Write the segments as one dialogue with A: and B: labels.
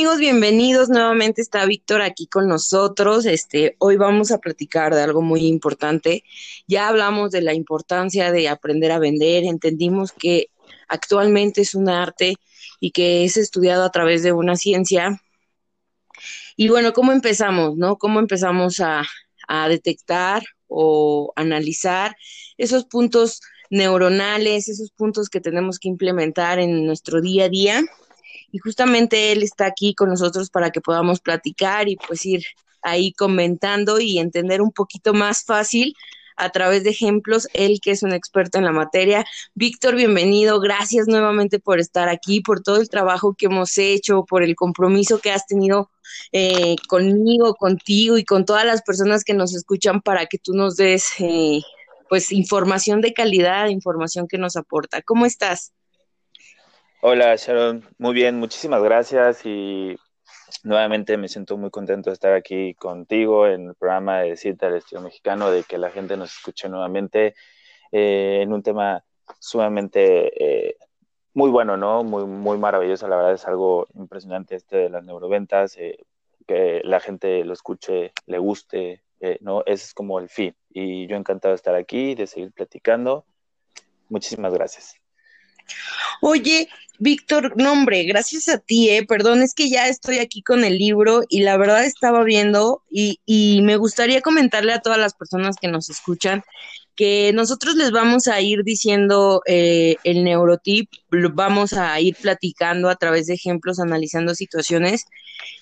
A: amigos? Bienvenidos. Nuevamente está Víctor aquí con nosotros. Este, hoy vamos a platicar de algo muy importante. Ya hablamos de la importancia de aprender a vender. Entendimos que actualmente es un arte y que es estudiado a través de una ciencia. Y bueno, ¿cómo empezamos, no? ¿Cómo empezamos a, a detectar o analizar esos puntos neuronales, esos puntos que tenemos que implementar en nuestro día a día? Y justamente él está aquí con nosotros para que podamos platicar y pues ir ahí comentando y entender un poquito más fácil a través de ejemplos, él que es un experto en la materia. Víctor, bienvenido, gracias nuevamente por estar aquí, por todo el trabajo que hemos hecho, por el compromiso que has tenido eh, conmigo, contigo y con todas las personas que nos escuchan para que tú nos des eh, pues información de calidad, información que nos aporta. ¿Cómo estás?
B: Hola Sharon, muy bien, muchísimas gracias y nuevamente me siento muy contento de estar aquí contigo en el programa de Cita del Estilo Mexicano, de que la gente nos escuche nuevamente eh, en un tema sumamente eh, muy bueno, ¿no? Muy, muy maravilloso, la verdad es algo impresionante este de las neuroventas, eh, que la gente lo escuche, le guste, ¿no? Ese es como el fin y yo encantado de estar aquí, de seguir platicando. Muchísimas gracias.
A: Oye, Víctor, nombre, gracias a ti, eh, perdón, es que ya estoy aquí con el libro y la verdad estaba viendo y, y me gustaría comentarle a todas las personas que nos escuchan que nosotros les vamos a ir diciendo eh, el neurotip, vamos a ir platicando a través de ejemplos, analizando situaciones.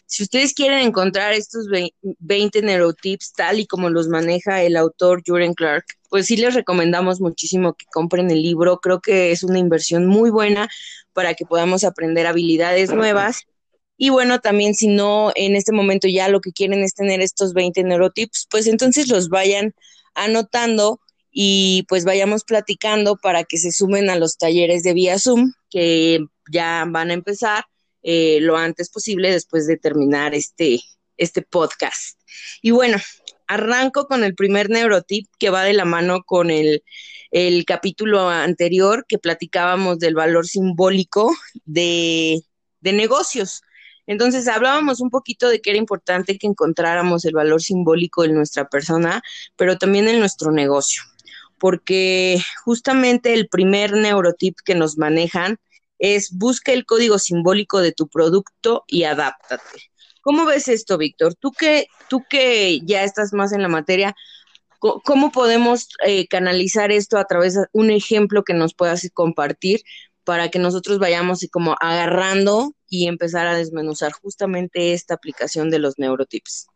A: Si ustedes quieren encontrar estos 20 neurotips tal y como los maneja el autor Juren Clark, pues sí les recomendamos muchísimo que compren el libro. Creo que es una inversión muy buena para que podamos aprender habilidades nuevas. Y bueno, también si no en este momento ya lo que quieren es tener estos 20 neurotips, pues entonces los vayan anotando y pues vayamos platicando para que se sumen a los talleres de vía Zoom que ya van a empezar eh, lo antes posible después de terminar este, este podcast. Y bueno, arranco con el primer neurotip que va de la mano con el, el capítulo anterior que platicábamos del valor simbólico de, de negocios. Entonces hablábamos un poquito de que era importante que encontráramos el valor simbólico en nuestra persona, pero también en nuestro negocio porque justamente el primer neurotip que nos manejan es busca el código simbólico de tu producto y adáptate. ¿Cómo ves esto, Víctor? Tú que, tú que ya estás más en la materia, ¿cómo podemos eh, canalizar esto a través de un ejemplo que nos puedas compartir para que nosotros vayamos como agarrando y empezar a desmenuzar justamente esta aplicación de los neurotips?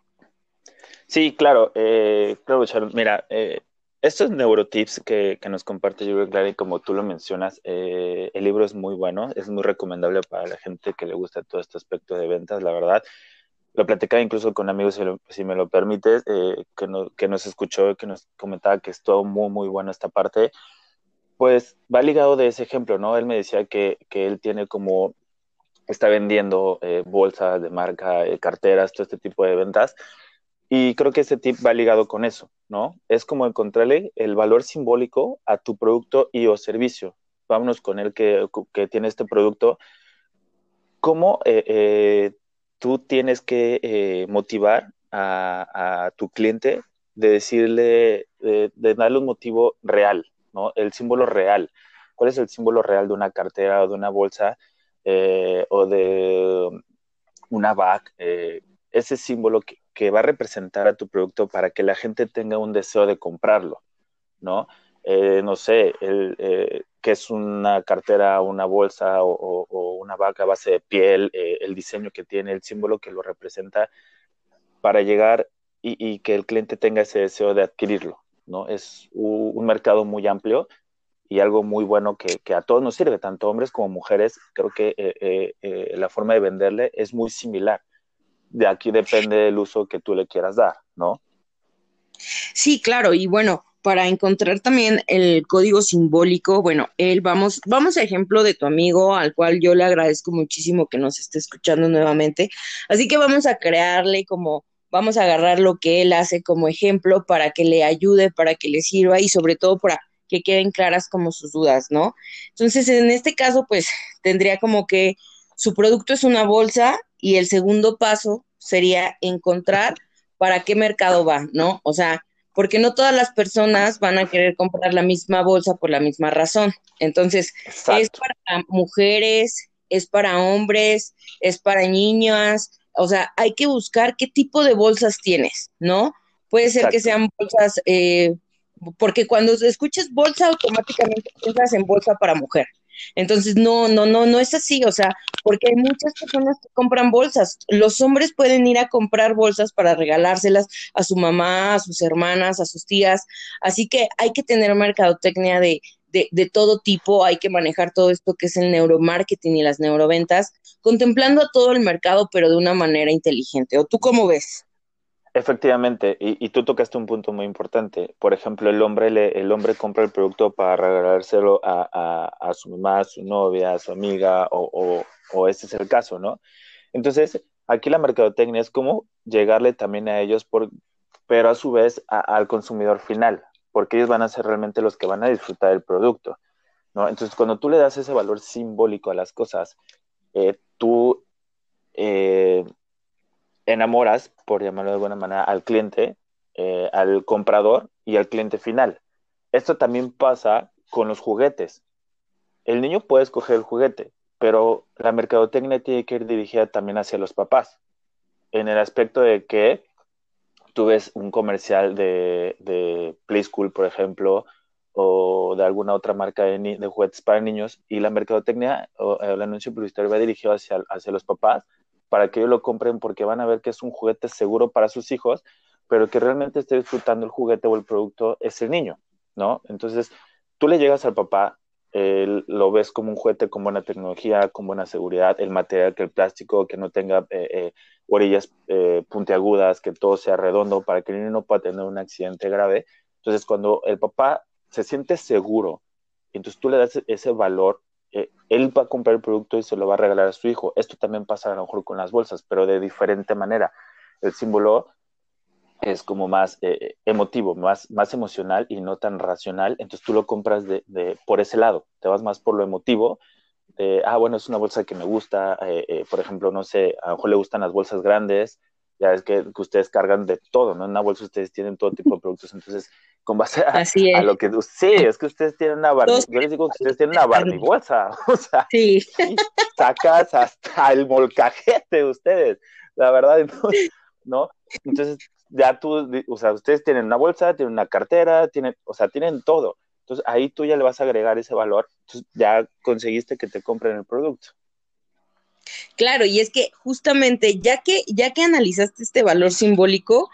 B: Sí, claro, eh, claro, Mira, eh, estos neurotips que, que nos comparte Julio Clary, como tú lo mencionas, eh, el libro es muy bueno, es muy recomendable para la gente que le gusta todo este aspecto de ventas, la verdad. Lo platicaba incluso con amigos, si, me lo permites, eh, que, no, que nos escuchó, que nos comentaba que es todo muy, muy bueno esta parte. Pues va ligado de ese ejemplo, ¿no? Él me decía que, que él tiene como, está vendiendo eh, bolsas de marca, carteras, todo este tipo de ventas y creo que ese tip va ligado con eso, ¿no? Es como encontrarle el valor simbólico a tu producto y o servicio. Vámonos con el que, que tiene este producto. ¿Cómo eh, eh, tú tienes que eh, motivar a, tu cliente de decirle, de, darle un motivo real, ¿no? El símbolo real. ¿Cuál es el símbolo real de una cartera o de una bolsa o de una bag? ese símbolo que, que va a representar a tu producto para que la gente tenga un deseo de comprarlo, ¿no? Eh, no sé, el, eh, que es una cartera, una bolsa o, una vaca a base de piel, eh, el diseño que tiene, el símbolo que lo representa, para llegar y, que el cliente tenga ese deseo de adquirirlo, ¿no? Es un, mercado muy amplio y algo muy bueno que, a todos nos sirve, tanto hombres como mujeres. Creo que la forma de venderle es muy similar de aquí depende del uso que tú le quieras dar, ¿no?
A: Sí, claro, y bueno, para encontrar también el código simbólico, bueno, él vamos, vamos a ejemplo de tu amigo, al cual yo le agradezco muchísimo que nos esté escuchando nuevamente. Así que vamos a crearle como, vamos a agarrar lo que él hace como ejemplo para que le ayude, para que le sirva y sobre todo para que queden claras como sus dudas, ¿no? Entonces, en este caso, pues tendría como que su producto es una bolsa y el segundo paso sería encontrar para qué mercado va, ¿no? O sea, porque no todas las personas van a querer comprar la misma bolsa por la misma razón. Entonces, es para mujeres, es para hombres, es para niñas, o sea, hay que buscar qué tipo de bolsas tienes, ¿no? Puede ser que sean bolsas, eh, porque cuando escuchas bolsa, automáticamente piensas en bolsa para mujer. Entonces, no, no, no, no es así, o sea, porque hay muchas personas que compran bolsas. Los hombres pueden ir a comprar bolsas para regalárselas a su mamá, a sus hermanas, a sus tías. Así que hay que tener mercadotecnia de, de, de todo tipo, hay que manejar todo esto que es el neuromarketing y las neuroventas, contemplando a todo el mercado, pero de una manera inteligente. ¿O tú cómo ves?
B: Efectivamente, y, tú tocaste un punto muy importante. Por ejemplo, el hombre, le, el hombre compra el producto para regalárselo a, a, su mamá, a su novia, a su amiga, o, o, ese es el caso, ¿no? Entonces, aquí la mercadotecnia es como llegarle también a ellos, por, pero a su vez al consumidor final, porque ellos van a ser realmente los que van a disfrutar del producto, ¿no? Entonces, cuando tú le das ese valor simbólico a las cosas, eh, tú... Eh, enamoras, por llamarlo de alguna manera, al cliente, eh, al comprador y al cliente final. Esto también pasa con los juguetes. El niño puede escoger el juguete, pero la mercadotecnia tiene que ir dirigida también hacia los papás, en el aspecto de que tú ves un comercial de, de Play School, por ejemplo, o de alguna otra marca de, de juguetes para niños, y la mercadotecnia o el anuncio publicitario va dirigido hacia, hacia los papás para que ellos lo compren porque van a ver que es un juguete seguro para sus hijos, pero que realmente esté disfrutando el juguete o el producto es el niño, ¿no? Entonces, tú le llegas al papá, lo ves como un juguete con buena tecnología, con buena seguridad, el material, que el plástico, que no tenga eh, eh, orillas eh, puntiagudas, que todo sea redondo para que el niño no pueda tener un accidente grave. Entonces, cuando el papá se siente seguro, entonces tú le das ese valor eh, él va a comprar el producto y se lo va a regalar a su hijo. Esto también pasa a lo mejor con las bolsas, pero de diferente manera. El símbolo es como más eh, emotivo, más, más emocional y no tan racional. Entonces tú lo compras de, por ese lado. Te vas más por lo emotivo. ah, bueno, es una bolsa que me gusta. Eh, por ejemplo, no sé, a lo mejor le gustan las bolsas grandes ya es que, ustedes cargan de todo, ¿no? En una bolsa ustedes tienen todo tipo de productos, entonces, con base a, lo que... Sí, es que ustedes tienen una Barbie, yo les digo que ustedes tienen una Barbie bolsa, o sea, sí. sacas hasta el molcajete ustedes, la verdad, ¿no? Entonces, ya tú, o sea, ustedes tienen una bolsa, tienen una cartera, tienen, o sea, tienen todo. Entonces, ahí tú ya le vas a agregar ese valor, entonces ya conseguiste que te compren el producto.
A: Claro, y es que justamente ya que ya que analizaste este valor simbólico,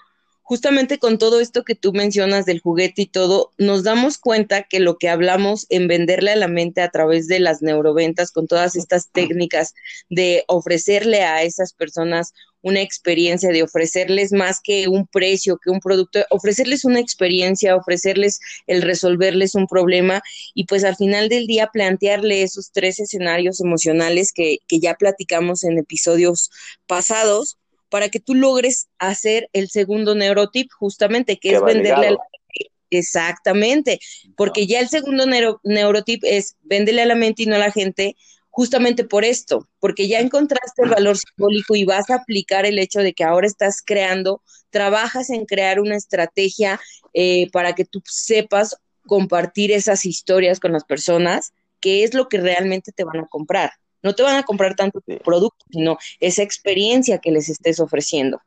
A: justamente con todo esto que tú mencionas del juguete y todo, nos damos cuenta que lo que hablamos en venderle a la mente a través de las neuroventas, con todas estas técnicas de ofrecerle a esas personas una experiencia, de ofrecerles más que un precio, que un producto, ofrecerles una experiencia, ofrecerles el resolverles un problema y pues al final del día plantearle esos tres escenarios emocionales que, que ya platicamos en episodios pasados para que tú logres hacer el segundo neurotip, justamente, que es venderle a la Exactamente, porque ya el segundo neurotip es venderle a la mente y no a la gente justamente por esto, porque ya encontraste el valor simbólico y vas a aplicar el hecho de que ahora estás creando, trabajas en crear una estrategia eh, para que tú sepas compartir esas historias con las personas, que es lo que realmente te van a comprar. No te van a comprar tanto tu producto, sino esa experiencia que les estés ofreciendo.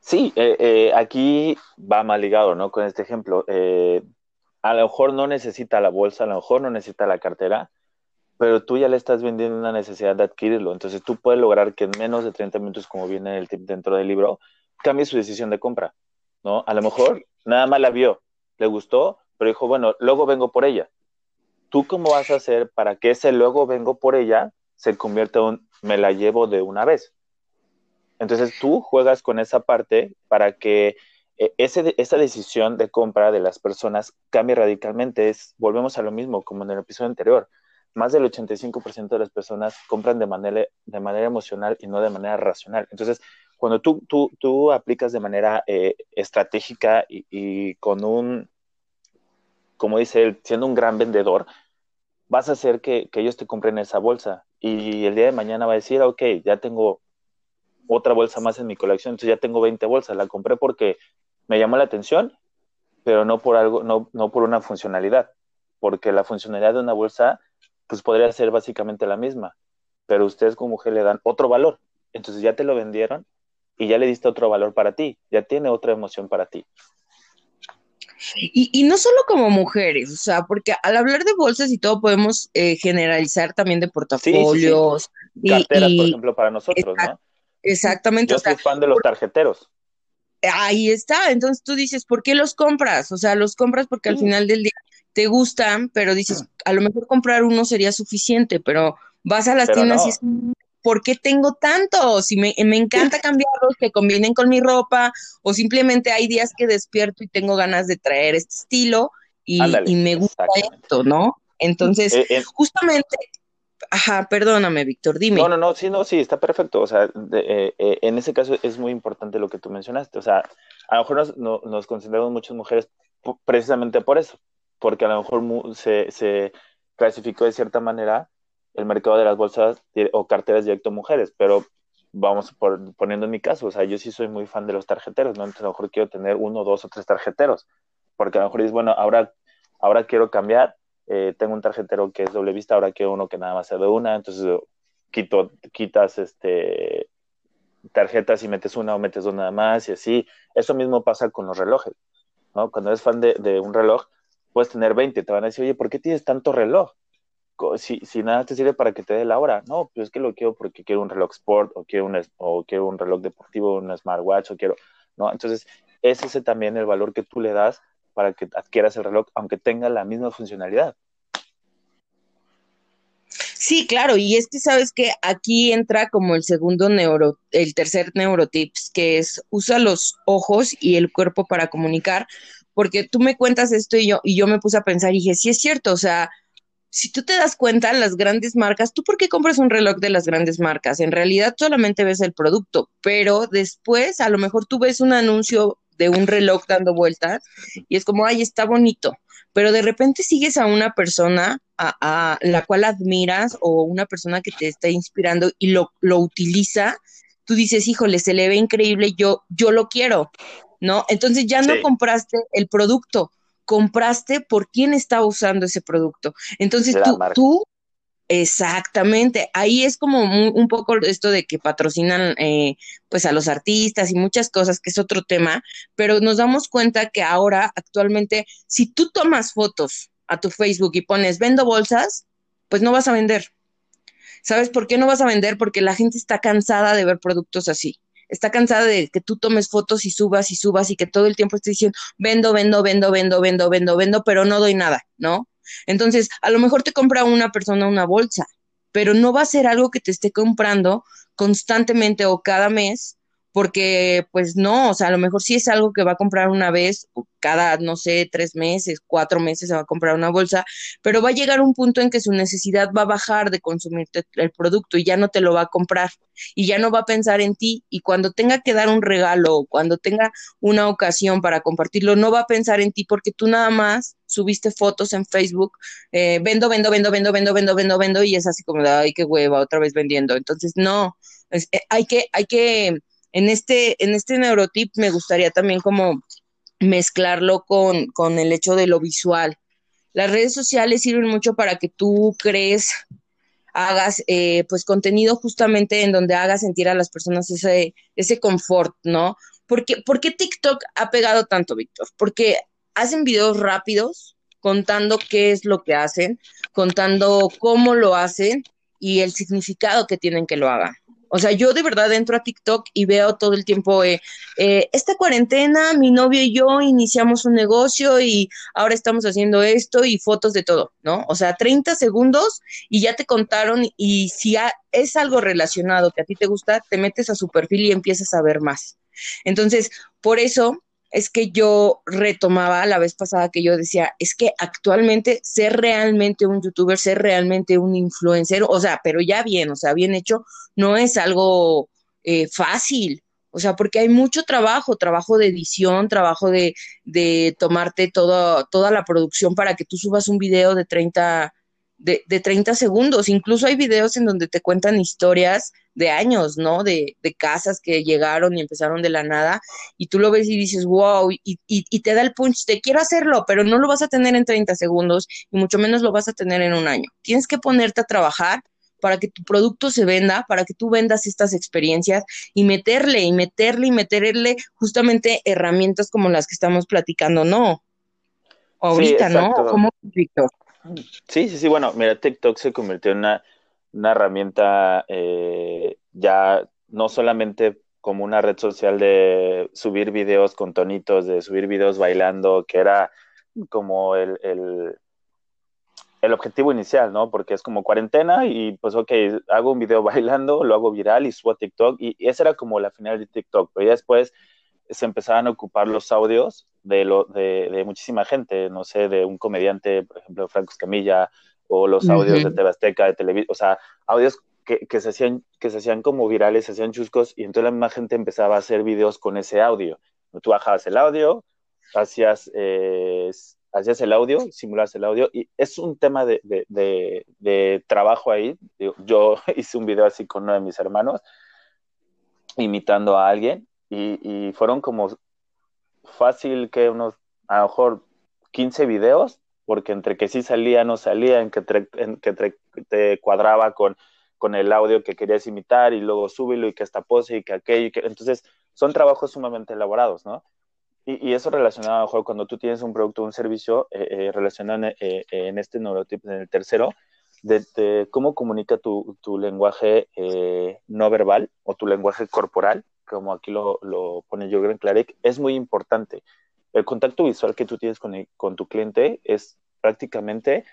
B: Sí, eh, eh, aquí va mal ligado, ¿no? Con este ejemplo. Eh, a lo mejor no necesita la bolsa, a lo mejor no necesita la cartera, pero tú ya le estás vendiendo una necesidad de adquirirlo. Entonces tú puedes lograr que en menos de 30 minutos, como viene el tip dentro del libro, cambie su decisión de compra, ¿no? A lo mejor nada más la vio, le gustó, pero dijo, bueno, luego vengo por ella. ¿Tú cómo vas a hacer para que ese luego vengo por ella se convierta en un me la llevo de una vez? Entonces tú juegas con esa parte para que eh, ese, esa decisión de compra de las personas cambie radicalmente. Es, volvemos a lo mismo como en el episodio anterior. Más del 85% de las personas compran de manera, de manera emocional y no de manera racional. Entonces, cuando tú, tú, tú aplicas de manera eh, estratégica y, con un, como dice él, siendo un gran vendedor, vas a hacer que, ellos te compren esa bolsa. Y el día de mañana va a decir, ok, ya tengo otra bolsa más en mi colección, entonces ya tengo 20 bolsas, la compré porque me llamó la atención, pero no por algo, no, no por una funcionalidad, porque la funcionalidad de una bolsa, pues podría ser básicamente la misma, pero ustedes como mujer le dan otro valor, entonces ya te lo vendieron y ya le diste otro valor para ti, ya tiene otra emoción para ti.
A: Y, y, no solo como mujeres, o sea, porque al hablar de bolsas y todo podemos eh, generalizar también de portafolios.
B: Sí, Carteras, por ejemplo, para nosotros, ¿no?
A: Exactamente.
B: Yo soy fan de los tarjeteros.
A: Ahí está, entonces tú dices, ¿por qué los compras? O sea, los compras porque al final del día te gustan, pero dices, a lo mejor comprar uno sería suficiente, pero vas a las tiendas y es, ¿por qué tengo tantos? Si me, me encanta cambiarlos, que combinen con mi ropa, o simplemente hay días que despierto y tengo ganas de traer este estilo y, y me gusta esto, ¿no? Entonces, eh, eh, justamente Ajá, perdóname, Víctor, dime.
B: No, no, no, sí, no, sí, está perfecto. O sea, eh, eh, en ese caso es muy importante lo que tú mencionaste. O sea, a lo mejor nos, nos concentramos muchas mujeres precisamente por eso, porque a lo mejor se, se clasificó de cierta manera el mercado de las bolsas o carteras directo mujeres, pero vamos por, poniendo en mi caso, o sea, yo sí soy muy fan de los tarjeteros, ¿no? Entonces a lo mejor quiero tener uno, dos o tres tarjeteros, porque a lo mejor es bueno, ahora, ahora quiero cambiar eh, tengo un tarjetero que es doble vista, ahora quiero uno que nada más sea de una, entonces quito, quitas este, tarjetas y metes una o metes dos nada más y así. Eso mismo pasa con los relojes, ¿no? Cuando eres fan de, un reloj, puedes tener 20, te van a decir, oye, ¿por qué tienes tanto reloj? Si, si nada te sirve para que te dé la hora, no, pues es que lo quiero porque quiero un reloj sport o quiero un, o quiero un reloj deportivo, un smartwatch o quiero, ¿no? Entonces, ese es también el valor que tú le das para que adquieras el reloj, aunque tenga la misma funcionalidad.
A: Sí, claro, y es que sabes que aquí entra como el segundo neuro, el tercer neurotips, que es usa los ojos y el cuerpo para comunicar, porque tú me cuentas esto y yo, y yo me puse a pensar y dije, sí es cierto, o sea, si tú te das cuenta, las grandes marcas, ¿tú por qué compras un reloj de las grandes marcas? En realidad solamente ves el producto, pero después a lo mejor tú ves un anuncio de un reloj dando vueltas y es como, ay, está bonito, pero de repente sigues a una persona a, la cual admiras o una persona que te está inspirando y lo, lo utiliza, tú dices, híjole, se le ve increíble, yo, yo lo quiero, ¿no? Entonces ya no compraste el producto, compraste por quién estaba usando ese producto. Entonces tú, tú Exactamente, ahí es como un, poco esto de que patrocinan eh, pues a los artistas y muchas cosas, que es otro tema, pero nos damos cuenta que ahora actualmente si tú tomas fotos a tu Facebook y pones vendo bolsas, pues no vas a vender. ¿Sabes por qué no vas a vender? Porque la gente está cansada de ver productos así. Está cansada de que tú tomes fotos y subas y subas y que todo el tiempo estés diciendo vendo, vendo, vendo, vendo, vendo, vendo, vendo, pero no doy nada, ¿no? Entonces, a lo mejor te compra una persona una bolsa, pero no va a ser algo que te esté comprando constantemente o cada mes porque pues no, o sea, a lo mejor sí es algo que va a comprar una vez, cada, no sé, tres meses, cuatro meses se va a comprar una bolsa, pero va a llegar un punto en que su necesidad va a bajar de consumir el producto y ya no te lo va a comprar y ya no va a pensar en ti y cuando tenga que dar un regalo o cuando tenga una ocasión para compartirlo, no va a pensar en ti porque tú nada más subiste fotos en Facebook, eh, vendo, vendo, vendo, vendo, vendo, vendo, vendo, vendo y es así como, ay, qué hueva, otra vez vendiendo. Entonces, no, hay que, hay que en este, en este neurotip me gustaría también como mezclarlo con, con el hecho de lo visual. Las redes sociales sirven mucho para que tú crees, hagas eh, pues contenido justamente en donde hagas sentir a las personas ese, ese confort, ¿no? Porque, ¿Por qué TikTok ha pegado tanto, Víctor? Porque hacen videos rápidos contando qué es lo que hacen, contando cómo lo hacen y el significado que tienen que lo hagan. O sea, yo de verdad entro a TikTok y veo todo el tiempo, eh, eh, esta cuarentena, mi novio y yo iniciamos un negocio y ahora estamos haciendo esto y fotos de todo, ¿no? O sea, 30 segundos y ya te contaron y si es algo relacionado que a ti te gusta, te metes a su perfil y empiezas a ver más. Entonces, por eso es que yo retomaba la vez pasada que yo decía, es que actualmente ser realmente un youtuber, ser realmente un influencer, o sea, pero ya bien, o sea, bien hecho, no es algo eh, fácil. O sea, porque hay mucho trabajo, trabajo de edición, trabajo de, de tomarte todo, toda la producción para que tú subas un video de 30, de, de 30 segundos. Incluso hay videos en donde te cuentan historias de años, ¿no? De, de, casas que llegaron y empezaron de la nada, y tú lo ves y dices, wow, y, y, te da el punch, te quiero hacerlo, pero no lo vas a tener en 30 segundos, y mucho menos lo vas a tener en un año. Tienes que ponerte a trabajar para que tu producto se venda, para que tú vendas estas experiencias y meterle y meterle y meterle justamente herramientas como las que estamos platicando, ¿no? Ahorita, ¿no? ¿Cómo, Víctor?
B: Sí, sí, sí, bueno, mira, TikTok se convirtió en una una herramienta eh, ya no solamente como una red social de subir videos con tonitos, de subir videos bailando, que era como el, el, el, objetivo inicial, ¿no? Porque es como cuarentena y pues, ok, hago un video bailando, lo hago viral y subo a TikTok y, esa era como la final de TikTok, pero ya después se empezaban a ocupar los audios de, lo, de, de muchísima gente, no sé, de un comediante, por ejemplo, Franco Escamilla, o los audios de Tebasteca, de televisión, o sea, audios que, que, se hacían, que se hacían como virales, se hacían chuscos, y entonces la misma gente empezaba a hacer videos con ese audio. Tú bajabas el audio, hacías, eh, hacías el audio, simulabas el audio, y es un tema de, de, de, trabajo ahí. Yo hice un video así con uno de mis hermanos, imitando a alguien, y, y fueron como fácil que unos, a lo mejor 15 videos porque entre que sí salía, no salía, en que, que te cuadraba con, con el audio que querías imitar y luego súbilo y que esta pose y que aquello. Que... Entonces, son trabajos sumamente elaborados, ¿no? Y, y eso relacionado a lo mejor cuando tú tienes un producto o un servicio, eh, eh relacionado eh, en este neurotipo, en el tercero, de, cómo comunica tu, tu lenguaje eh, no verbal o tu lenguaje corporal, como aquí lo, lo pone Jürgen Klarek, es muy importante el contacto visual que tú tienes con, con tu cliente es prácticamente,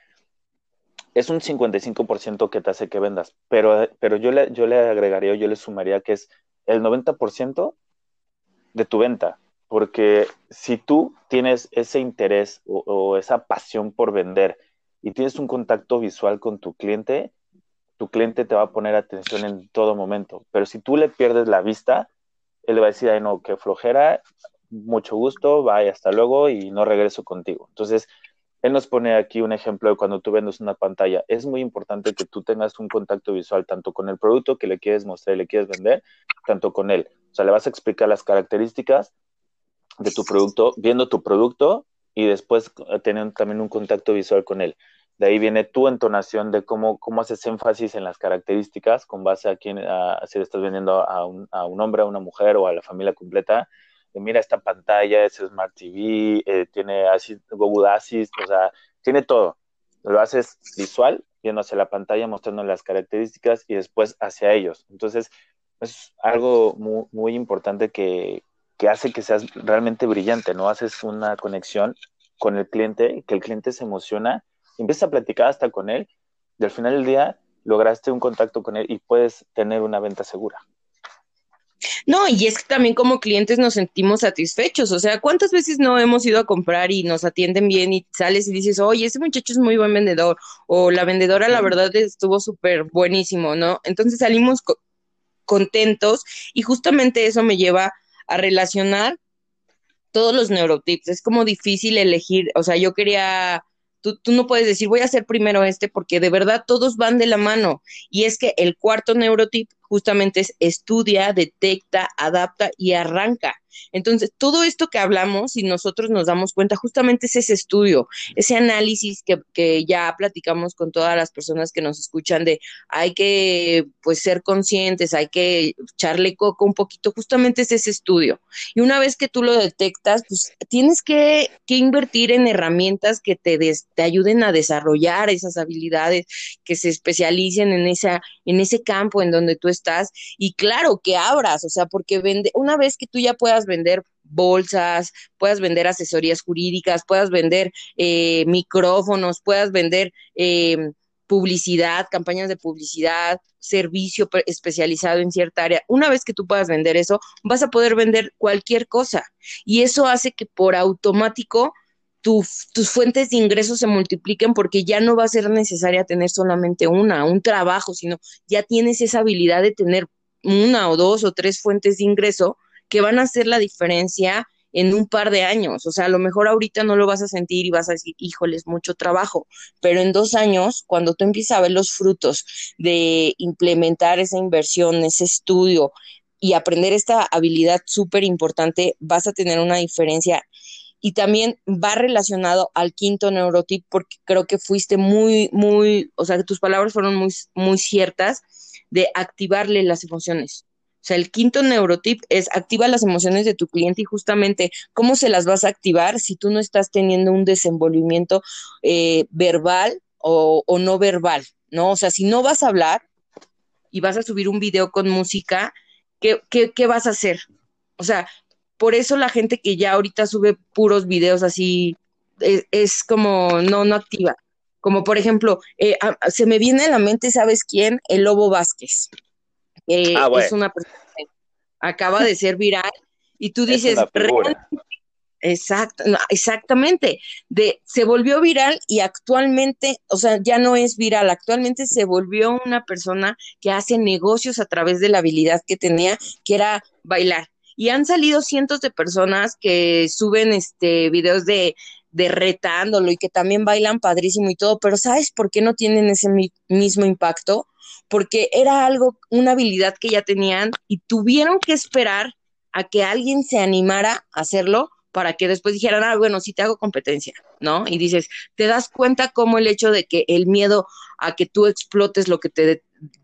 B: es un 55% que te hace que vendas, pero, pero yo, le, yo le agregaría, yo le sumaría que es el 90% de tu venta, porque si tú tienes ese interés o, o esa pasión por vender y tienes un contacto visual con tu cliente, tu cliente te va a poner atención en todo momento. Pero si tú le pierdes la vista, él le va a decir, ay, no, qué flojera, mucho gusto, vaya, hasta luego y no regreso contigo. Entonces, él nos pone aquí un ejemplo de cuando tú vendes una pantalla. Es muy importante que tú tengas un contacto visual tanto con el producto que le quieres mostrar y le quieres vender, tanto con él. O sea, le vas a explicar las características de tu producto, viendo tu producto y después eh, teniendo también un contacto visual con él. De ahí viene tu entonación de cómo, cómo haces énfasis en las características con base a quién, a, si le estás vendiendo a un, a un hombre, a una mujer o a la familia completa mira esta pantalla, es Smart TV, eh, tiene Google Assist, o sea, tiene todo. Lo haces visual, viendo hacia la pantalla, mostrando las características y después hacia ellos. Entonces, es algo muy, muy importante que, que hace que seas realmente brillante, ¿no? Haces una conexión con el cliente, que el cliente se emociona, empieza a platicar hasta con él, y al final del día lograste un contacto con él y puedes tener una venta segura.
A: No, y es que también como clientes nos sentimos satisfechos, o sea, ¿cuántas veces no hemos ido a comprar y nos atienden bien y sales y dices, oye, ese muchacho es muy buen vendedor, o la vendedora la verdad estuvo súper buenísimo, ¿no? Entonces salimos contentos y justamente eso me lleva a relacionar todos los neurotips. Es como difícil elegir, o sea, yo quería Tú, tú, no puedes decir, voy a hacer primero este, porque de verdad todos van de la mano. Y es que el cuarto neurotip justamente es estudia, detecta, adapta y arranca. Entonces, todo esto que hablamos, y nosotros nos damos cuenta, justamente es ese estudio, ese análisis que, que, ya platicamos con todas las personas que nos escuchan de hay que pues ser conscientes, hay que echarle coco un poquito, justamente es ese estudio. Y una vez que tú lo detectas, pues tienes que, que invertir en herramientas que te, te ayuden a desarrollar esas habilidades, que se especialicen en, esa, en ese campo en donde tú estás. Y claro, que abras, o sea, porque vende, una vez que tú ya puedas vender bolsas, puedas vender asesorías jurídicas, puedas vender eh, micrófonos, puedas vender eh, publicidad, campañas de publicidad, servicio especializado en cierta área. Una vez que tú puedas vender eso, vas a poder vender cualquier cosa. Y eso hace que por automático tus fuentes de ingresos se multipliquen porque ya no va a ser necesaria tener solamente una, un trabajo, sino ya tienes esa habilidad de tener una o dos o tres fuentes de ingreso que van a hacer la diferencia en un par de años. O sea, a lo mejor ahorita no lo vas a sentir y vas a decir, híjole, es mucho trabajo, pero en dos años, cuando tú empiezas a ver los frutos de implementar esa inversión, ese estudio y aprender esta habilidad súper importante, vas a tener una diferencia. Y también va relacionado al quinto neurotip, porque creo que fuiste muy, muy, o sea, tus palabras fueron muy, muy ciertas de activarle las emociones. O sea, el quinto neurotip es activa las emociones de tu cliente y justamente cómo se las vas a activar si tú no estás teniendo un desenvolvimiento eh, verbal o, no verbal, ¿no? O sea, si no vas a hablar y vas a subir un video con música, ¿qué, qué, vas a hacer? O sea, por eso la gente que ya ahorita sube puros videos así es, como no, no activa. Como por ejemplo, eh, se me viene a la mente, ¿sabes quién? El Lobo Vázquez. Ah, es una persona que acaba de ser viral y tú dices, Exacto, exactamente. De, se volvió viral y actualmente, o sea, ya no es viral, actualmente se volvió una persona que hace negocios a través de la habilidad que tenía, que era bailar. Y han salido cientos de personas que suben este videos de, de retándolo y que también bailan padrísimo y todo, pero ¿sabes por qué no tienen ese mismo impacto? porque era algo, una habilidad que ya tenían y tuvieron que esperar a que alguien se animara a hacerlo para que después dijeran, ah, bueno, sí te hago competencia, ¿no? Y dices, te das cuenta cómo el hecho de que el miedo a que tú explotes lo que te,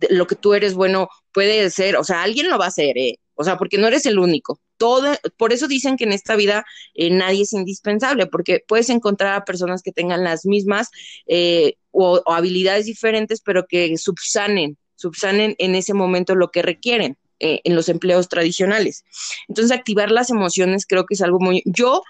A: lo que tú eres bueno puede ser, o sea, alguien lo va a hacer, ¿eh? O sea, porque no eres el único. Todo, por eso dicen que en esta vida eh, nadie es indispensable, porque puedes encontrar a personas que tengan las mismas eh, o, habilidades diferentes, pero que subsanen, subsanen en ese momento lo que requieren eh, en los empleos tradicionales. Entonces, activar las emociones creo que es algo muy... Yo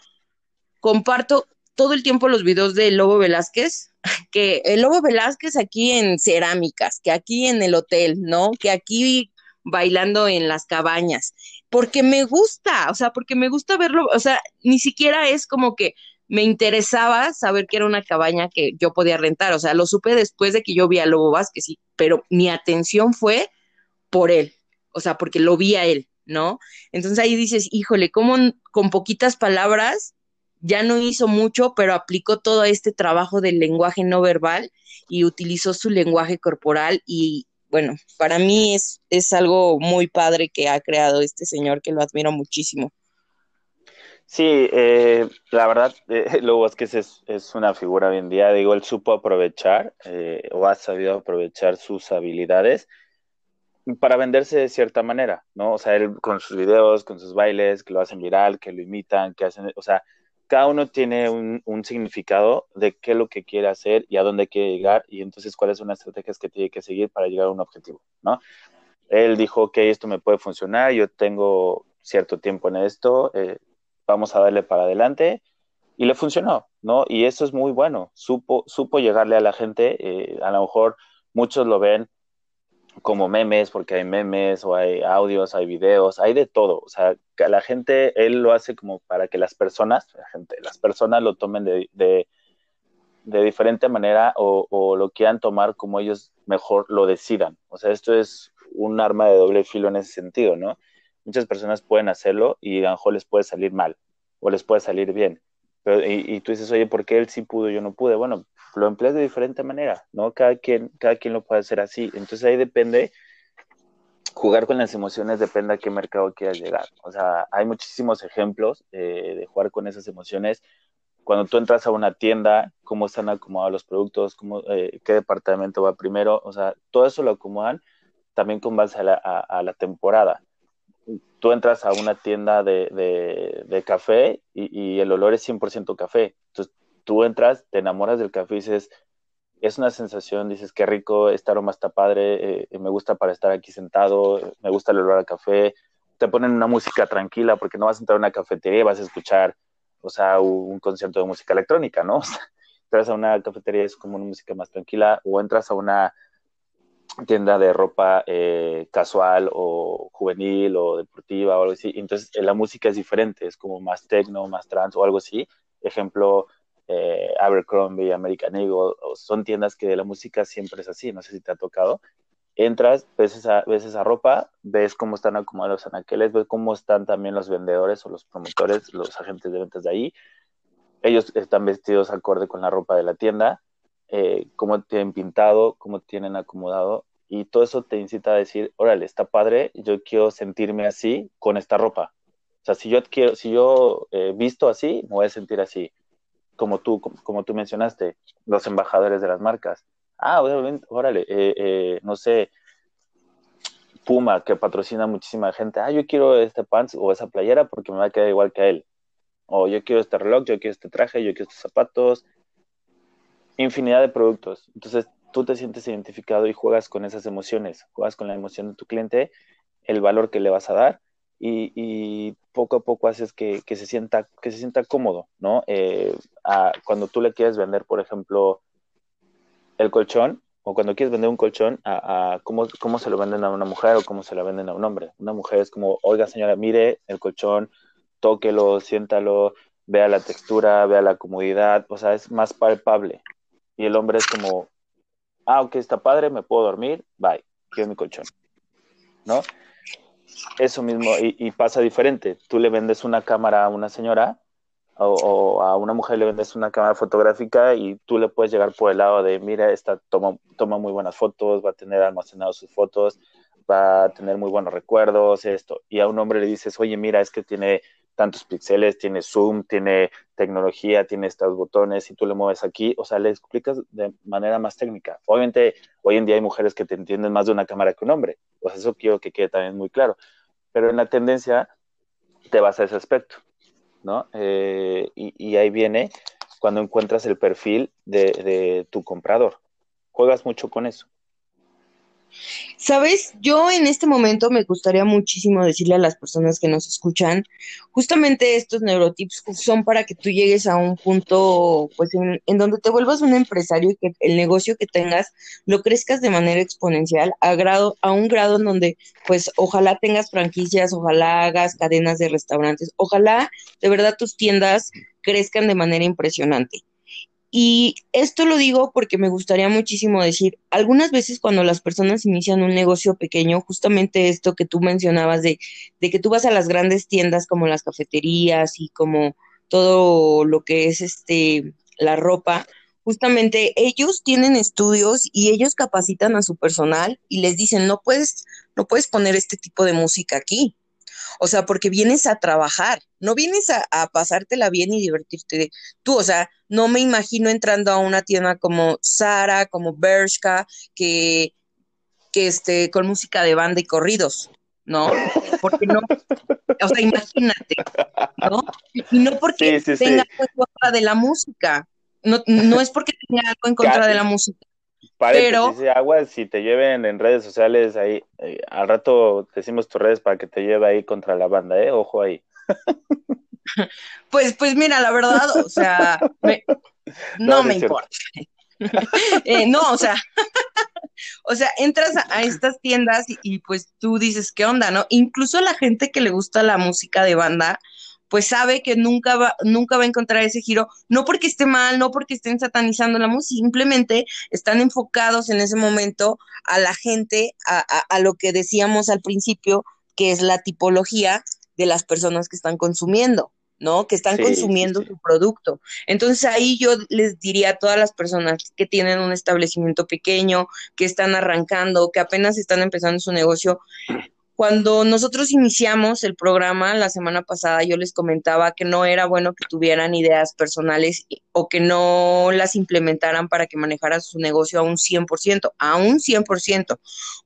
A: comparto todo el tiempo los videos de Lobo Velázquez, que el Lobo Velázquez aquí en cerámicas, que aquí en el hotel, ¿no? Que aquí bailando en las cabañas, porque me gusta, o sea, porque me gusta verlo, o sea, ni siquiera es como que me interesaba saber que era una cabaña que yo podía rentar, o sea, lo supe después de que yo vi a Lobo Vázquez, sí, pero mi atención fue por él, o sea, porque lo vi a él, ¿no? Entonces ahí dices, híjole, cómo con poquitas palabras ya no hizo mucho, pero aplicó todo este trabajo del lenguaje no verbal y utilizó su lenguaje corporal y, bueno, para mí es, es algo muy padre que ha creado este señor que lo admiro muchísimo.
B: Sí, eh, la verdad, eh, Lobo es, es una figura hoy en día. Digo, él supo aprovechar eh, o ha sabido aprovechar sus habilidades para venderse de cierta manera, ¿no? O sea, él con sus videos, con sus bailes, que lo hacen viral, que lo imitan, que hacen, o sea, cada uno tiene un, significado de qué es lo que quiere hacer y a dónde quiere llegar y entonces cuáles son las estrategias que tiene que seguir para llegar a un objetivo, ¿no? Él dijo, ok, esto me puede funcionar, yo tengo cierto tiempo en esto, eh, vamos a darle para adelante y le funcionó, ¿no? Y eso es muy bueno, supo, supo llegarle a la gente, eh, a lo mejor muchos lo ven como memes, porque hay memes o hay audios, hay videos, hay de todo. O sea, que la gente, él lo hace como para que las personas, la gente, las personas lo tomen de, de, diferente manera o, o, lo quieran tomar como ellos mejor lo decidan. O sea, esto es un arma de doble filo en ese sentido, ¿no? Muchas personas pueden hacerlo y a lo mejor les puede salir mal o les puede salir bien. Pero, y, y tú dices, oye, ¿por qué él sí pudo yo no pude? Bueno, lo empleas de diferente manera, ¿no? Cada quien, cada quien lo puede hacer así. Entonces ahí depende, jugar con las emociones depende a qué mercado quieras llegar. O sea, hay muchísimos ejemplos eh, de jugar con esas emociones. Cuando tú entras a una tienda, cómo están acomodados los productos, cómo, eh, qué departamento va primero, o sea, todo eso lo acomodan también con base a la, temporada. Tú entras a una tienda de, de, de café y, y, el olor es 100% café. Entonces tú entras, te enamoras del café y dices, es una sensación, dices, qué rico, este aroma está padre, eh, me gusta para estar aquí sentado, me gusta el café, te ponen una música tranquila porque no vas a entrar a una cafetería y vas a escuchar, o sea, un concierto de música electrónica, ¿no? entras a una cafetería es como una música más tranquila o entras a una tienda de ropa eh, casual o juvenil o deportiva o algo así, entonces la música es diferente, es como más techno, más trance o algo así, ejemplo, eh, Abercrombie, American Eagle, son tiendas que la música siempre es así, no sé si te ha tocado. entras, ves esa, ves esa ropa, ves cómo están acomodados los anaqueles, ves cómo están también los vendedores o los promotores, los agentes de ventas de ahí. Ellos están vestidos acorde con la ropa de la tienda, eh, cómo tienen pintado, cómo tienen acomodado, y todo eso te incita a decir, órale, está padre, yo quiero sentirme así con esta ropa. O sea, si yo quiero, si yo eh, visto así, me voy a sentir así, como tú, como, tú mencionaste, los embajadores de las marcas. Ah, órale, eh, eh, no sé, Puma, que patrocina muchísima gente. Ah, yo quiero este pants o esa playera porque me va a quedar igual que a él. O yo quiero este reloj, yo quiero este traje, yo quiero estos zapatos. Infinidad de productos. Entonces, tú te sientes identificado y juegas con esas emociones, juegas con la emoción de tu cliente, el valor que le vas a dar y, poco a poco haces que, se sienta, que se sienta cómodo, ¿no? Eh, cuando tú le quieres vender, por ejemplo, el colchón, o cuando quieres vender un colchón, a, cómo, cómo, se lo venden a una mujer o cómo se lo venden a un hombre. Una mujer es como, oiga señora, mire el colchón, tóquelo, siéntalo, vea la textura, vea la comodidad, o sea, es más palpable. Y el hombre es como, ah, ok, está padre, me puedo dormir, bye, quiero mi colchón, ¿no? Eso mismo, y, pasa diferente. Tú le vendes una cámara a una señora o, a una mujer le vendes una cámara fotográfica y tú le puedes llegar por el lado de, mira, esta toma, toma muy buenas fotos, va a tener almacenadas sus fotos, va a tener muy buenos recuerdos, esto. Y a un hombre le dices, oye, mira, es que tiene tantos píxeles, tiene zoom, tiene tecnología, tiene estos botones, y tú le mueves aquí, o sea, le explicas de manera más técnica. Obviamente, hoy en día hay mujeres que te entienden más de una cámara que un hombre, pues eso quiero que quede también muy claro, pero en la tendencia te vas a ese aspecto, ¿no? Eh, y, ahí viene cuando encuentras el perfil de tu comprador. Juegas mucho con eso.
A: Sabes, yo en este momento me gustaría muchísimo decirle a las personas que nos escuchan, justamente estos neurotips son para que tú llegues a un punto, pues, en, donde te vuelvas un empresario y que el negocio que tengas lo crezcas de manera exponencial a grado, a un grado en donde, pues, ojalá tengas franquicias, ojalá hagas cadenas de restaurantes, ojalá de verdad tus tiendas crezcan de manera impresionante. Y esto lo digo porque me gustaría muchísimo decir, algunas veces cuando las personas inician un negocio pequeño, justamente esto que tú mencionabas de, de que tú vas a las grandes tiendas como las cafeterías y como todo lo que es este la ropa, justamente ellos tienen estudios y ellos capacitan a su personal y les dicen, no puedes, no puedes poner este tipo de música aquí. O sea, porque vienes a trabajar, no vienes a, pasártela bien y divertirte. Tú, o sea, no me imagino entrando a una tienda como Sara, como Bershka, que, que esté con música de banda y corridos, ¿no? Porque no, o sea, imagínate, ¿no? Y no porque tenga algo en contra de la música, no, no es porque tenga algo en contra de la música,
B: pero agua, si te lleven en redes sociales ahí, eh, al rato decimos tus redes para que te lleve ahí contra la banda, ¿eh? Ojo ahí.
A: Pues, pues mira, la verdad, o sea, no, me importa. Eh, no, o sea, o sea, entras a, estas tiendas y, y, pues tú dices, ¿qué onda, no? Incluso la gente que le gusta la música de banda, pues sabe que nunca va, nunca va a encontrar ese giro, no porque esté mal, no porque estén satanizando la música, simplemente están enfocados en ese momento a la gente, a, lo que decíamos al principio, que es la tipología de las personas que están consumiendo. ¿no? Que están consumiendo su producto. Entonces ahí yo les diría a todas las personas que tienen un establecimiento pequeño, que están arrancando, que apenas están empezando su negocio, cuando nosotros iniciamos el programa la semana pasada, yo les comentaba que no era bueno que tuvieran ideas personales o que no las implementaran para que manejaran su negocio a un 100%, a un 100%,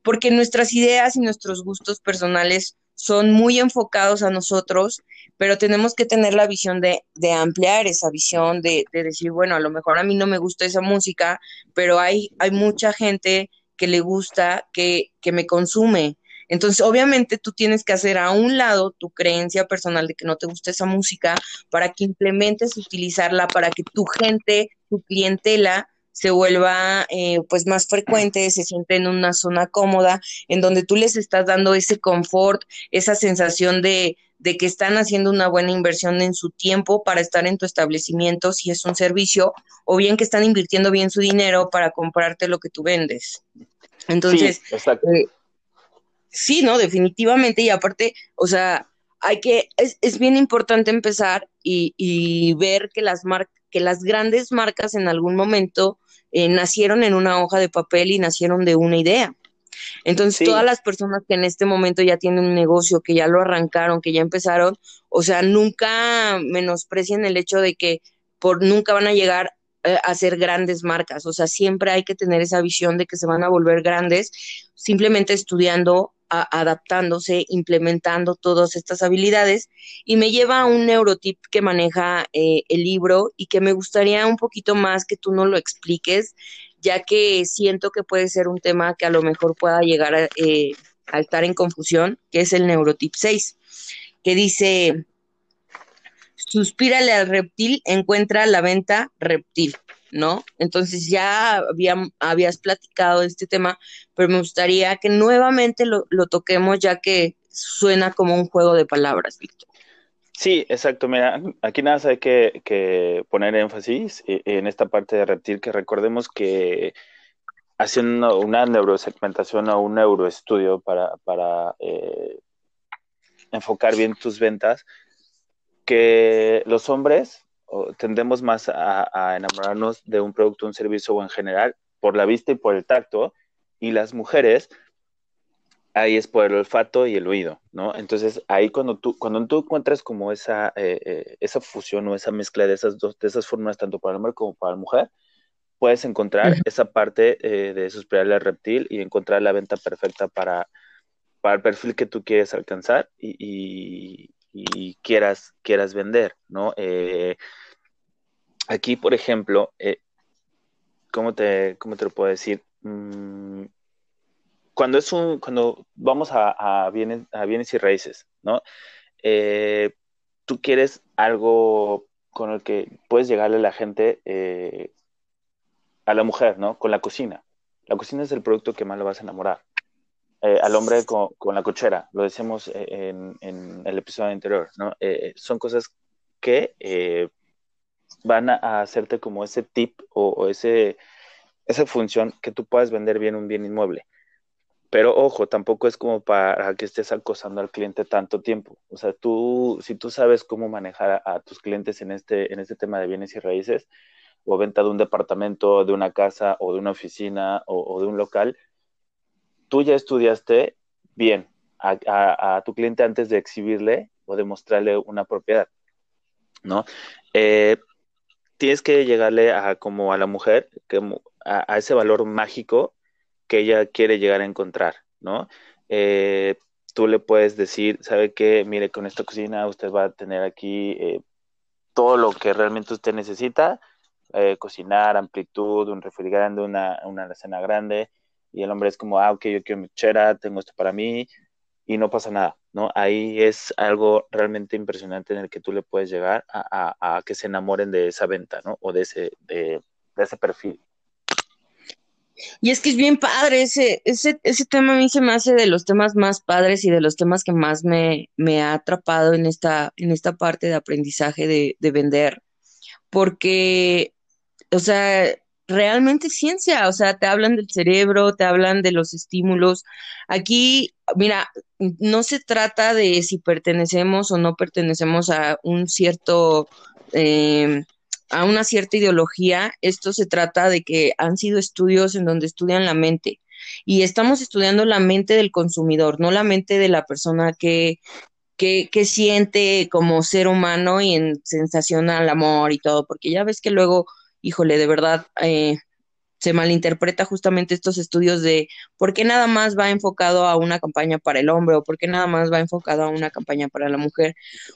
A: porque nuestras ideas y nuestros gustos personales son muy enfocados a nosotros, pero tenemos que tener la visión de, de ampliar esa visión, de, de, decir, bueno, a lo mejor a mí no me gusta esa música, pero hay, hay mucha gente que le gusta, que, que me consume entonces, obviamente tú tienes que hacer a un lado tu creencia personal de que no te gusta esa música para que implementes utilizarla, para que tu gente, tu clientela se vuelva eh, pues más frecuente, se siente en una zona cómoda, en donde tú les estás dando ese confort, esa sensación de, de que están haciendo una buena inversión en su tiempo para estar en tu establecimiento si es un servicio, o bien que están invirtiendo bien su dinero para comprarte lo que tú vendes. Entonces, eh, sí, no, definitivamente, y aparte, o sea, hay que, es, es bien importante empezar y, y ver que las, mar, que las grandes marcas en algún momento eh, nacieron en una hoja de papel y nacieron de una idea. Entonces, todas las personas que en este momento ya tienen un negocio, que ya lo arrancaron, que ya empezaron, o sea, nunca menosprecien el hecho de que por nunca van a llegar eh, a ser grandes marcas. O sea, siempre hay que tener esa visión de que se van a volver grandes simplemente estudiando adaptándose, implementando todas estas habilidades y me lleva a un neurotip que maneja eh, el libro y que me gustaría un poquito más que tú no lo expliques, ya que siento que puede ser un tema que a lo mejor pueda llegar a, eh, a estar en confusión, que es el neurotip 6, que dice, suspírale al reptil, encuentra la venta reptil. ¿No? Entonces ya habías platicado de este tema, pero me gustaría que nuevamente lo, toquemos ya que suena como un juego de palabras, Víctor.
B: Sí, exacto. Mira, aquí nada hay que, poner énfasis en esta parte de reptil, que recordemos que haciendo una neurosegmentación o un neuroestudio para, para eh, enfocar bien tus ventas, que los hombres tendemos más a, enamorarnos de un producto, un servicio o en general por la vista y por el tacto, y las mujeres, ahí es por el olfato y el oído, ¿no? Entonces, ahí cuando tú, cuando tú encuentras como esa, eh, eh, esa fusión o esa mezcla de esas dos, de esas formas, tanto para el hombre como para la mujer, puedes encontrar esa parte eh, de suspirar al reptil y encontrar la venta perfecta para, para el perfil que tú quieres alcanzar y, y quieras, quieras vender, ¿no? Eh, aquí, por ejemplo, eh, ¿cómo, te, ¿cómo te lo puedo decir? Mm, cuando es un, cuando vamos a, bienes, a bienes y raíces, ¿no? Eh, tú quieres algo con el que puedes llegarle a la gente, a la mujer, ¿no? Con la cocina. La cocina es el producto que más lo vas a enamorar. Eh, al hombre con, la cochera, lo decíamos eh, en, el episodio anterior, ¿no? Eh, son cosas que van a, hacerte como ese tip o, ese, esa función que tú puedas vender bien un bien inmueble. Pero ojo, tampoco es como para que estés acosando al cliente tanto tiempo. O sea, tú, si tú sabes cómo manejar a, tus clientes en este, en este tema de bienes y raíces, o venta de un departamento, de una casa, o de una oficina, o de un local, tú ya estudiaste bien a, tu cliente antes de exhibirle o demostrarle una propiedad, ¿no? Eh, tienes que llegarle a como a la mujer, que, a, ese valor mágico que ella quiere llegar a encontrar, ¿no? Eh, tú le puedes decir, ¿sabe qué? Mire, con esta cocina usted va a tener aquí eh, todo lo que realmente usted necesita, cocinar, amplitud, un refrigerante, una, una alacena grande, y el hombre es como, ah, ok, yo quiero mi chera, tengo esto para mí y no pasa nada, ¿no? Ahí es algo realmente impresionante en el que tú le puedes llegar a, que se enamoren de esa venta, ¿no? O de ese, de, ese perfil.
A: Y es que es bien padre, ese, ese, ese tema a mí se me hace de los temas más padres y de los temas que más me, me ha atrapado en esta, en esta parte de aprendizaje de, de vender, porque, o sea, realmente ciencia, o sea, te hablan del cerebro, te hablan de los estímulos. Aquí, mira, no se trata de si pertenecemos o no pertenecemos a un cierto, eh, a una cierta ideología. Esto se trata de que han sido estudios en donde estudian la mente. Y estamos estudiando la mente del consumidor, no la mente de la persona que, que, que siente como ser humano y en sensación al amor y todo, porque ya ves que luego híjole, de verdad, eh, se malinterpreta justamente estos estudios de por qué nada más va enfocado a una campaña para el hombre o por qué nada más va enfocado a una campaña para la mujer,